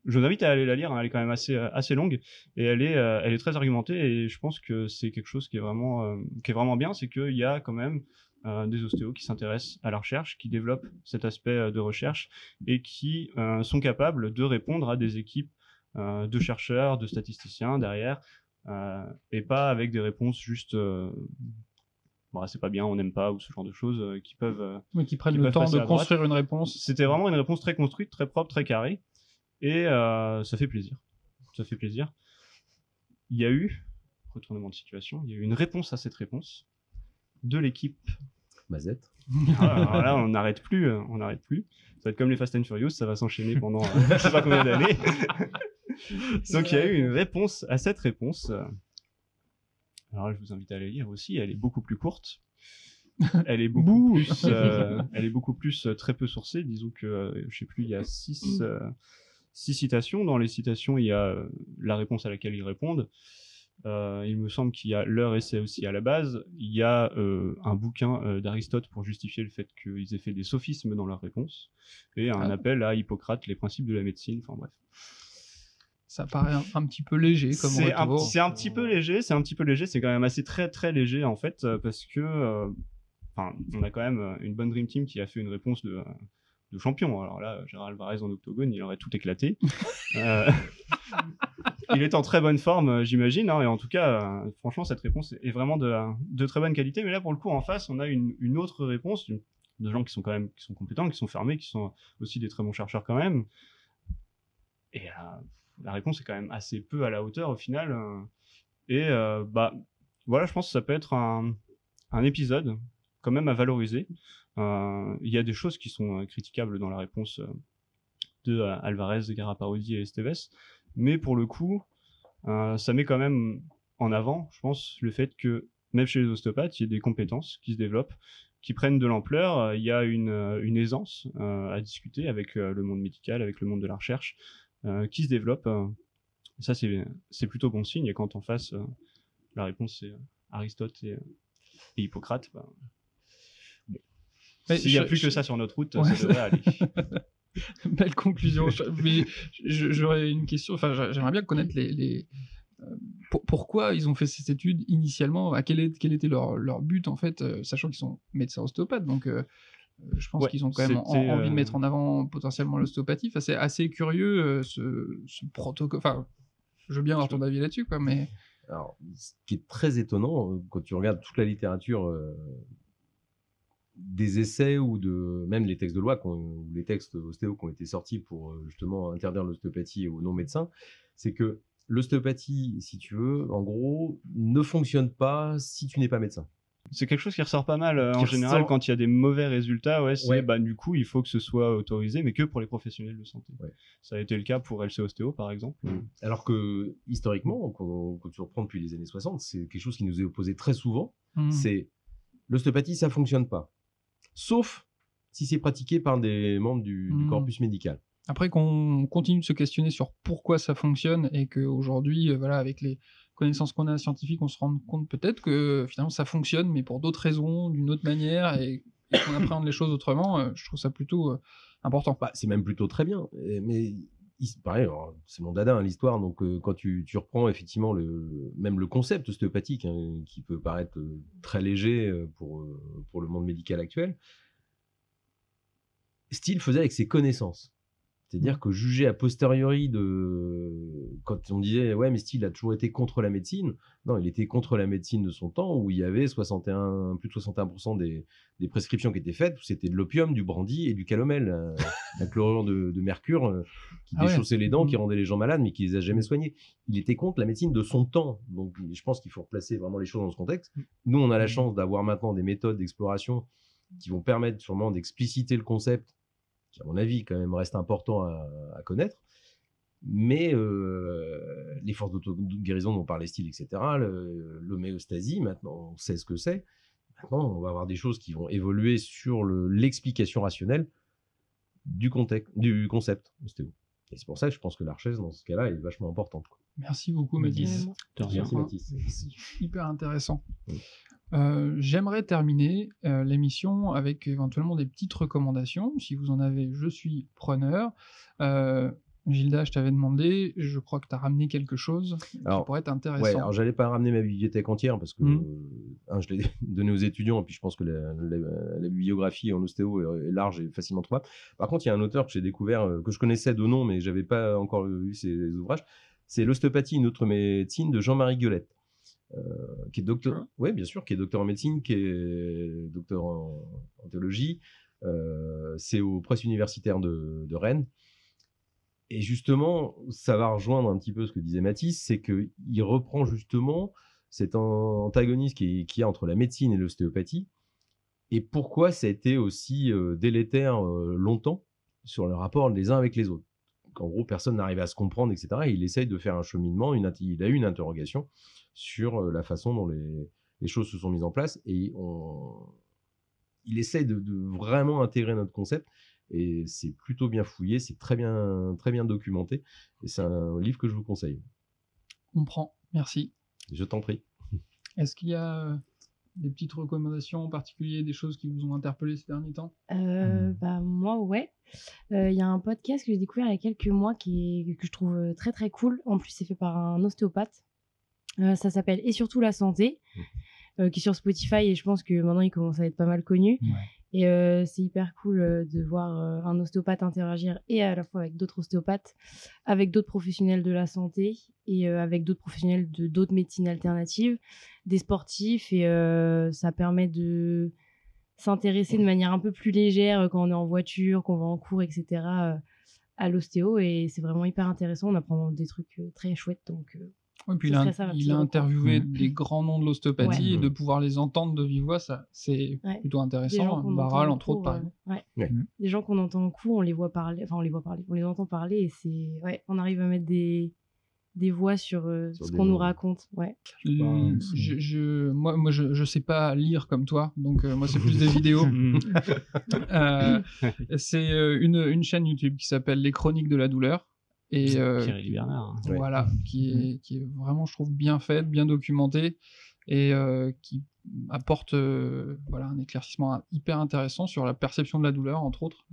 je vous invite à aller la lire, hein, elle est quand même assez, euh, assez longue et elle est, elle est très argumentée et je pense que c'est quelque chose qui est vraiment, qui est vraiment bien, c'est qu'il y a quand même des ostéos qui s'intéressent à la recherche, qui développent cet aspect de recherche et qui sont capables de répondre à des équipes de chercheurs, de statisticiens derrière, et pas avec des réponses juste Bah, c'est pas bien, on n'aime pas, ou ce genre de choses euh, qui peuvent. euh, Oui, qui prennent qui le temps de droite. construire une réponse. C'était vraiment une réponse très construite, très propre, très carrée, et euh, ça fait plaisir. Ça fait plaisir. Il y a eu, retournement de situation, il y a eu une réponse à cette réponse de l'équipe Mazette. ah, alors là, on n'arrête plus, euh, on n'arrête plus. Ça va être comme les Fast and Furious, ça va s'enchaîner pendant euh, je sais pas combien d'années. Donc il y a eu une réponse à cette réponse. euh. Alors je vous invite à la lire aussi, elle est beaucoup plus courte. Elle est beaucoup plus, euh, elle est beaucoup plus euh, très peu sourcée. Disons que euh, je sais plus, il y a six, euh, six citations. Dans les citations, il y a euh, la réponse à laquelle ils répondent. Euh, il me semble qu'il y a leur essai aussi à la base. Il y a euh, un bouquin euh, d'Aristote pour justifier le fait qu'ils aient fait des sophismes dans leur réponse. Et un Ah. appel à Hippocrate, les principes de la médecine. Enfin bref. Ça paraît un, un petit peu léger comme C'est un, c'est un petit peu léger, c'est un petit peu léger, c'est quand même assez très très léger en fait, euh, parce que euh, on a quand même euh, une bonne Dream Team qui a fait une réponse de, de champion. Alors là, Gérard Alvarez en octogone, il aurait tout éclaté. Euh, il est en très bonne forme, j'imagine, hein, et en tout cas, franchement, cette réponse est vraiment de, de très bonne qualité. Mais là, pour le coup, en face, on a une, une autre réponse de gens qui sont quand même qui sont compétents, qui sont fermés, qui sont aussi des très bons chercheurs quand même. Et euh, la réponse est quand même assez peu à la hauteur au final. euh. Et euh, bah voilà, je pense que ça peut être un, épisode quand même à valoriser. Euh, Il y a des choses qui sont critiquables dans la réponse de Alvarez, Garaparodi et Esteves, mais pour le coup, ça met quand même en avant, je pense, le fait que même chez les ostéopathes, il y a des compétences qui se développent, qui prennent de l'ampleur. Il y a une, aisance à discuter avec le monde médical, avec le monde de la recherche, qui se développe. euh. ça, c'est plutôt bon signe. Et quand en face, euh, la réponse c'est euh, Aristote et, et Hippocrate, bah, s'il n'y a je- plus que ça sur notre route, Ouais. ça devrait aller. Belle conclusion. Mais j'aurais une question. Enfin, j'a- j'aimerais bien connaître les. les- euh, pour- pourquoi ils ont fait cette étude initialement? À quel, est- quel était leur, leur but en fait, euh, sachant qu'ils sont médecins ostéopathes, donc euh, euh, je pense Ouais, qu'ils ont quand même en- envie de euh, mettre en avant potentiellement l'ostéopathie. Enfin, c'est assez curieux euh, ce, ce protocole. Enfin, je veux bien avoir ton avis là-dessus, quoi, mais Alors, ce qui est très étonnant, euh, quand tu regardes toute la littérature euh, des essais ou de même les textes de loi, ou les textes ostéo qui ont été sortis pour justement interdire l'ostéopathie aux non-médecins, c'est que l'ostéopathie, si tu veux, en gros, ne fonctionne pas si tu n'es pas médecin. C'est quelque chose qui ressort pas mal euh, Qui en général ressort- quand il y a des mauvais résultats. Ouais, c'est Ouais. bah du coup il faut que ce soit autorisé, mais que pour les professionnels de santé. Ça a été le cas pour LC Ostéo par exemple. Alors que historiquement, quand, tu reprends depuis les années 60, c'est quelque chose qui nous est opposé très souvent. Mhm. C'est l'ostéopathie, ça fonctionne pas, sauf si c'est pratiqué par des membres du, du Mhm. corpus médical. Après qu'on continue de se questionner sur pourquoi ça fonctionne et qu'aujourd'hui, euh, voilà, avec les connaissances qu'on a scientifiques, on se rend compte peut-être que finalement ça fonctionne, mais pour d'autres raisons, d'une autre manière, et, qu'on appréhende les choses autrement, euh, je trouve ça plutôt euh, important. Bah, c'est même plutôt très bien. Mais il- pareil, c'est mon dada, hein, l'histoire. Donc, euh, quand tu, reprends effectivement le, même le concept ostéopathique, hein, qui peut paraître très léger pour, pour le monde médical actuel, Steele faisait avec ses connaissances. C'est-à-dire que juger a posteriori de quand on disait ouais mais Steele a toujours été contre la médecine, non il était contre la médecine de son temps où il y avait 61 plus de 61% des, des prescriptions qui étaient faites où c'était de l'opium, du brandy et du calomel, un, un chlorure de, de mercure euh, qui Ah ouais. déchaussait les dents, qui Mhm. rendait les gens malades mais qui les a jamais soignés. Il était contre la médecine de son temps. Donc je pense qu'il faut replacer vraiment les choses dans ce contexte. Nous on a la chance d'avoir maintenant des méthodes d'exploration qui vont permettre sûrement d'expliciter le concept qui à mon avis quand même reste important à, à connaître. Mais euh, les forces d'auto-guérison dont parlait Steele, etc., le- l'homéostasie, maintenant on sait ce que c'est. Maintenant on va avoir des choses qui vont évoluer sur le- l'explication rationnelle du, contexte, du concept ostéo. Et c'est pour ça que je pense que la recherche dans ce cas-là est vachement importante. quoi. Merci beaucoup, Mathis. Merci Mathis. C'est hyper intéressant. Oui. Euh, J'aimerais terminer euh, l'émission avec éventuellement des petites recommandations. Si vous en avez, je suis preneur. Euh, Gilda, je t'avais demandé, je crois que tu as ramené quelque chose qui pourrait être intéressant. Ouais, alors j'allais pas ramener ma bibliothèque entière parce que un, je l'ai donné aux étudiants et puis je pense que la, la- la bibliographie en ostéo est, est large et facilement trouvable. Par contre, il y a un auteur que j'ai découvert que je connaissais de nom mais j'avais pas encore vu ses ouvrages. C'est l'ostéopathie, une autre médecine de Jean-Marie Gueulette. Euh, qui est docteur, ouais, bien sûr, qui est docteur en médecine, qui est docteur en, en théologie. Euh, c'est aux presses universitaires de, de Rennes. Et justement, ça va rejoindre un petit peu ce que disait Mathis, c'est qu'il reprend justement cet an- antagonisme qu'il y a entre la médecine et l'ostéopathie, et pourquoi ça a été aussi euh, délétère longtemps sur le rapport les uns avec les autres? Qu'en gros, personne n'arrivait à se comprendre, etc. Et il essaye de faire un cheminement, une, il a eu une interrogation sur euh, la façon dont les, les choses se sont mises en place, et on, il essaye de, de vraiment intégrer notre concept et c'est plutôt bien fouillé, c'est très bien, très bien documenté et c'est un livre que je vous conseille. On prend, merci. Je t'en prie. Est-ce qu'il y a euh, des petites recommandations en particulier, des choses qui vous ont interpellé ces derniers temps? Euh, bah, moi, ouais. Euh, Il y a un podcast que j'ai découvert il y a quelques mois qui est, que je trouve très très cool. En plus, c'est fait par un ostéopathe. Euh, ça s'appelle Et surtout la santé, euh, qui est sur Spotify et je pense que maintenant il commence à être pas mal connu. Et euh, c'est hyper cool de voir un ostéopathe interagir et à la fois avec d'autres ostéopathes, avec d'autres professionnels de la santé et avec d'autres professionnels de d'autres médecines alternatives, des sportifs et ça permet de s'intéresser de manière un peu plus légère quand on est en voiture, qu'on va en cours, etc. à l'ostéo et c'est vraiment hyper intéressant. On apprend des trucs très chouettes donc. Euh, Oui, puis il a, il interviewé Mhm. des grands noms de l'ostéopathie Ouais. et de pouvoir les entendre de vive voix, ça, c'est Ouais. plutôt intéressant. en entre autres, par euh, exemple. ouais. Ouais. Des gens qu'on entend en cours, on les voit parler, enfin on les voit parler, on les entend parler et c'est, ouais, on arrive à mettre des, des voix sur, euh, Sur ce qu'on nous raconte, ouais. Hum, je, je- moi, moi je, je sais pas lire comme toi, donc euh, moi c'est plus des vidéos. Euh, c'est euh, une, une chaîne YouTube qui s'appelle Les Chroniques de la douleur. Et euh, Thierry Bernard. Ouais. voilà, qui est, qui est vraiment, je trouve, bien faite, bien documentée et euh, qui apporte euh, voilà, un éclaircissement hyper intéressant sur la perception de la douleur, entre autres.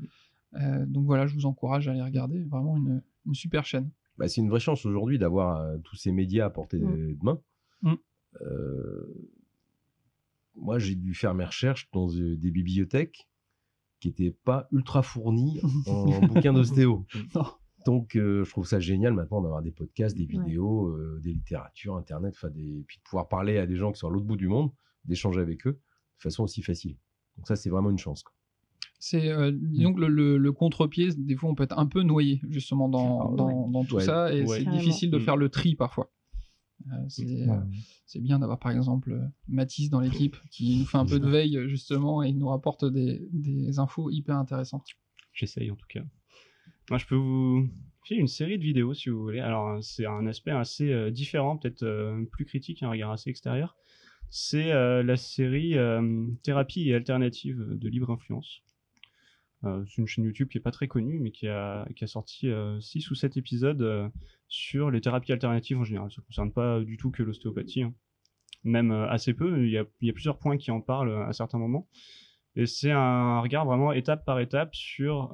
Euh, donc voilà, je vous encourage à aller regarder, vraiment une, une super chaîne. Bah, c'est une vraie chance aujourd'hui d'avoir euh, tous ces médias à portée de, Mm. de main. Mm. Euh, moi, j'ai dû faire mes recherches dans euh, des bibliothèques qui n'étaient pas ultra fournies en bouquins d'ostéo. Donc, euh, je trouve ça génial maintenant d'avoir des podcasts, des Ouais. vidéos, euh, des littératures, Internet, des... puis de pouvoir parler à des gens qui sont à l'autre bout du monde, d'échanger avec eux de façon aussi facile. Donc ça, c'est vraiment une chance. quoi. C'est euh, disons que le, le- le contre-pied, des fois on peut être un peu noyé justement dans, Ah, dans, ouais. dans tout Ouais. ça et Ouais. c'est difficile de Mm. faire le tri parfois. Euh, c'est euh, c'est bien d'avoir par exemple Mathis dans l'équipe qui nous fait un peu de veille justement et nous rapporte des, des infos hyper intéressantes. J'essaye en tout cas. Moi, je peux vous filer une série de vidéos si vous voulez. Alors, c'est un aspect assez euh, différent, peut-être euh, plus critique, un regard assez extérieur. C'est euh, la série Thérapie et alternatives de libre influence. C'est une chaîne YouTube qui est pas très connue, mais qui a, qui a sorti 6 ou 7 épisodes sur les thérapies alternatives en général. Ça ne concerne pas du tout que l'ostéopathie. hein. Même assez peu. Il y, a, plusieurs points qui en parlent à certains moments. Et c'est un regard vraiment étape par étape sur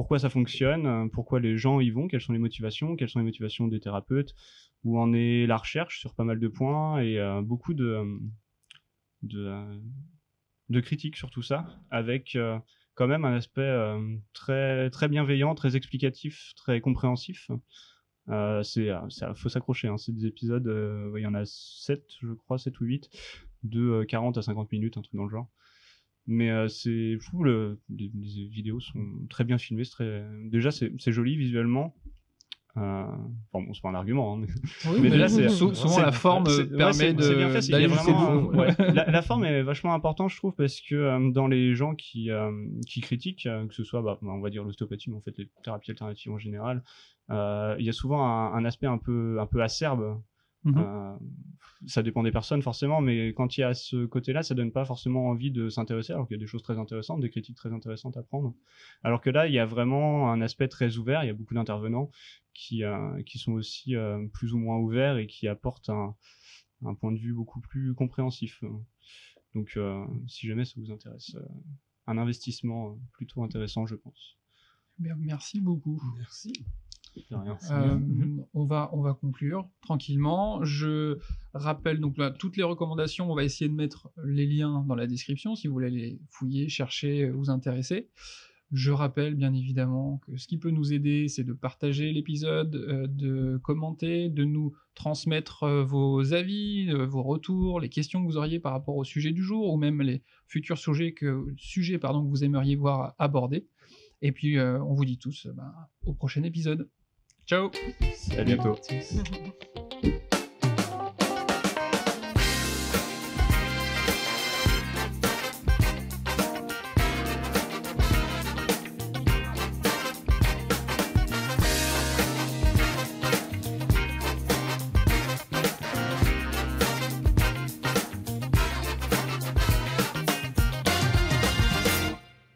pourquoi ça fonctionne, euh, pourquoi les gens y vont, quelles sont les motivations, quelles sont les motivations des thérapeutes, où en est la recherche sur pas mal de points et euh, beaucoup de, euh, de, critiques sur tout ça, avec quand même un aspect très, bienveillant, très explicatif, très compréhensif. C'est, faut s'accrocher, hein. c'est des épisodes, il y en a 7, je crois, 7 ou 8, de euh, 40 à 50 minutes, un truc dans le genre. Mais euh, c'est fou, le, les, les vidéos sont très bien filmées, très... déjà c'est, joli visuellement. Euh, bon, bon, c'est pas un argument, hein, mais, Oui, mais déjà, c'est- sou- souvent, la forme c'est- permet ouais, de- bien fait, vraiment, euh, ouais. la, la forme est vachement importante, je trouve, parce que euh, dans les gens qui, euh, qui critiquent, euh, que ce soit, bah, on va dire l'ostéopathie, mais en fait les thérapies alternatives en général, euh, il y a souvent un, un aspect un peu, un peu acerbe. Mhm. Euh, ça dépend des personnes forcément, mais quand il y a ce côté-là, ça donne pas forcément envie de s'intéresser, alors qu'il y a des choses très intéressantes, des critiques très intéressantes à prendre. Alors que là, il y a vraiment un aspect très ouvert, il y a beaucoup d'intervenants qui, euh, qui sont aussi euh, plus ou moins ouverts et qui apportent un, un point de vue beaucoup plus compréhensif. Donc, euh, si jamais ça vous intéresse, euh, un investissement plutôt intéressant, je pense. Merci beaucoup. Merci. Rien. Euh, on, va, on va conclure tranquillement. Je rappelle donc là, toutes les recommandations. On va essayer de mettre les liens dans la description si vous voulez les fouiller, chercher, euh, vous intéresser. Je rappelle bien évidemment que ce qui peut nous aider, c'est de partager l'épisode, euh, de commenter, de nous transmettre euh, vos avis, euh, vos retours, les questions que vous auriez par rapport au sujet du jour ou même les futurs sujets que, sujets, pardon, que vous aimeriez voir abordés. Et puis, on vous dit tous ben, au prochain épisode. Ciao À bientôt.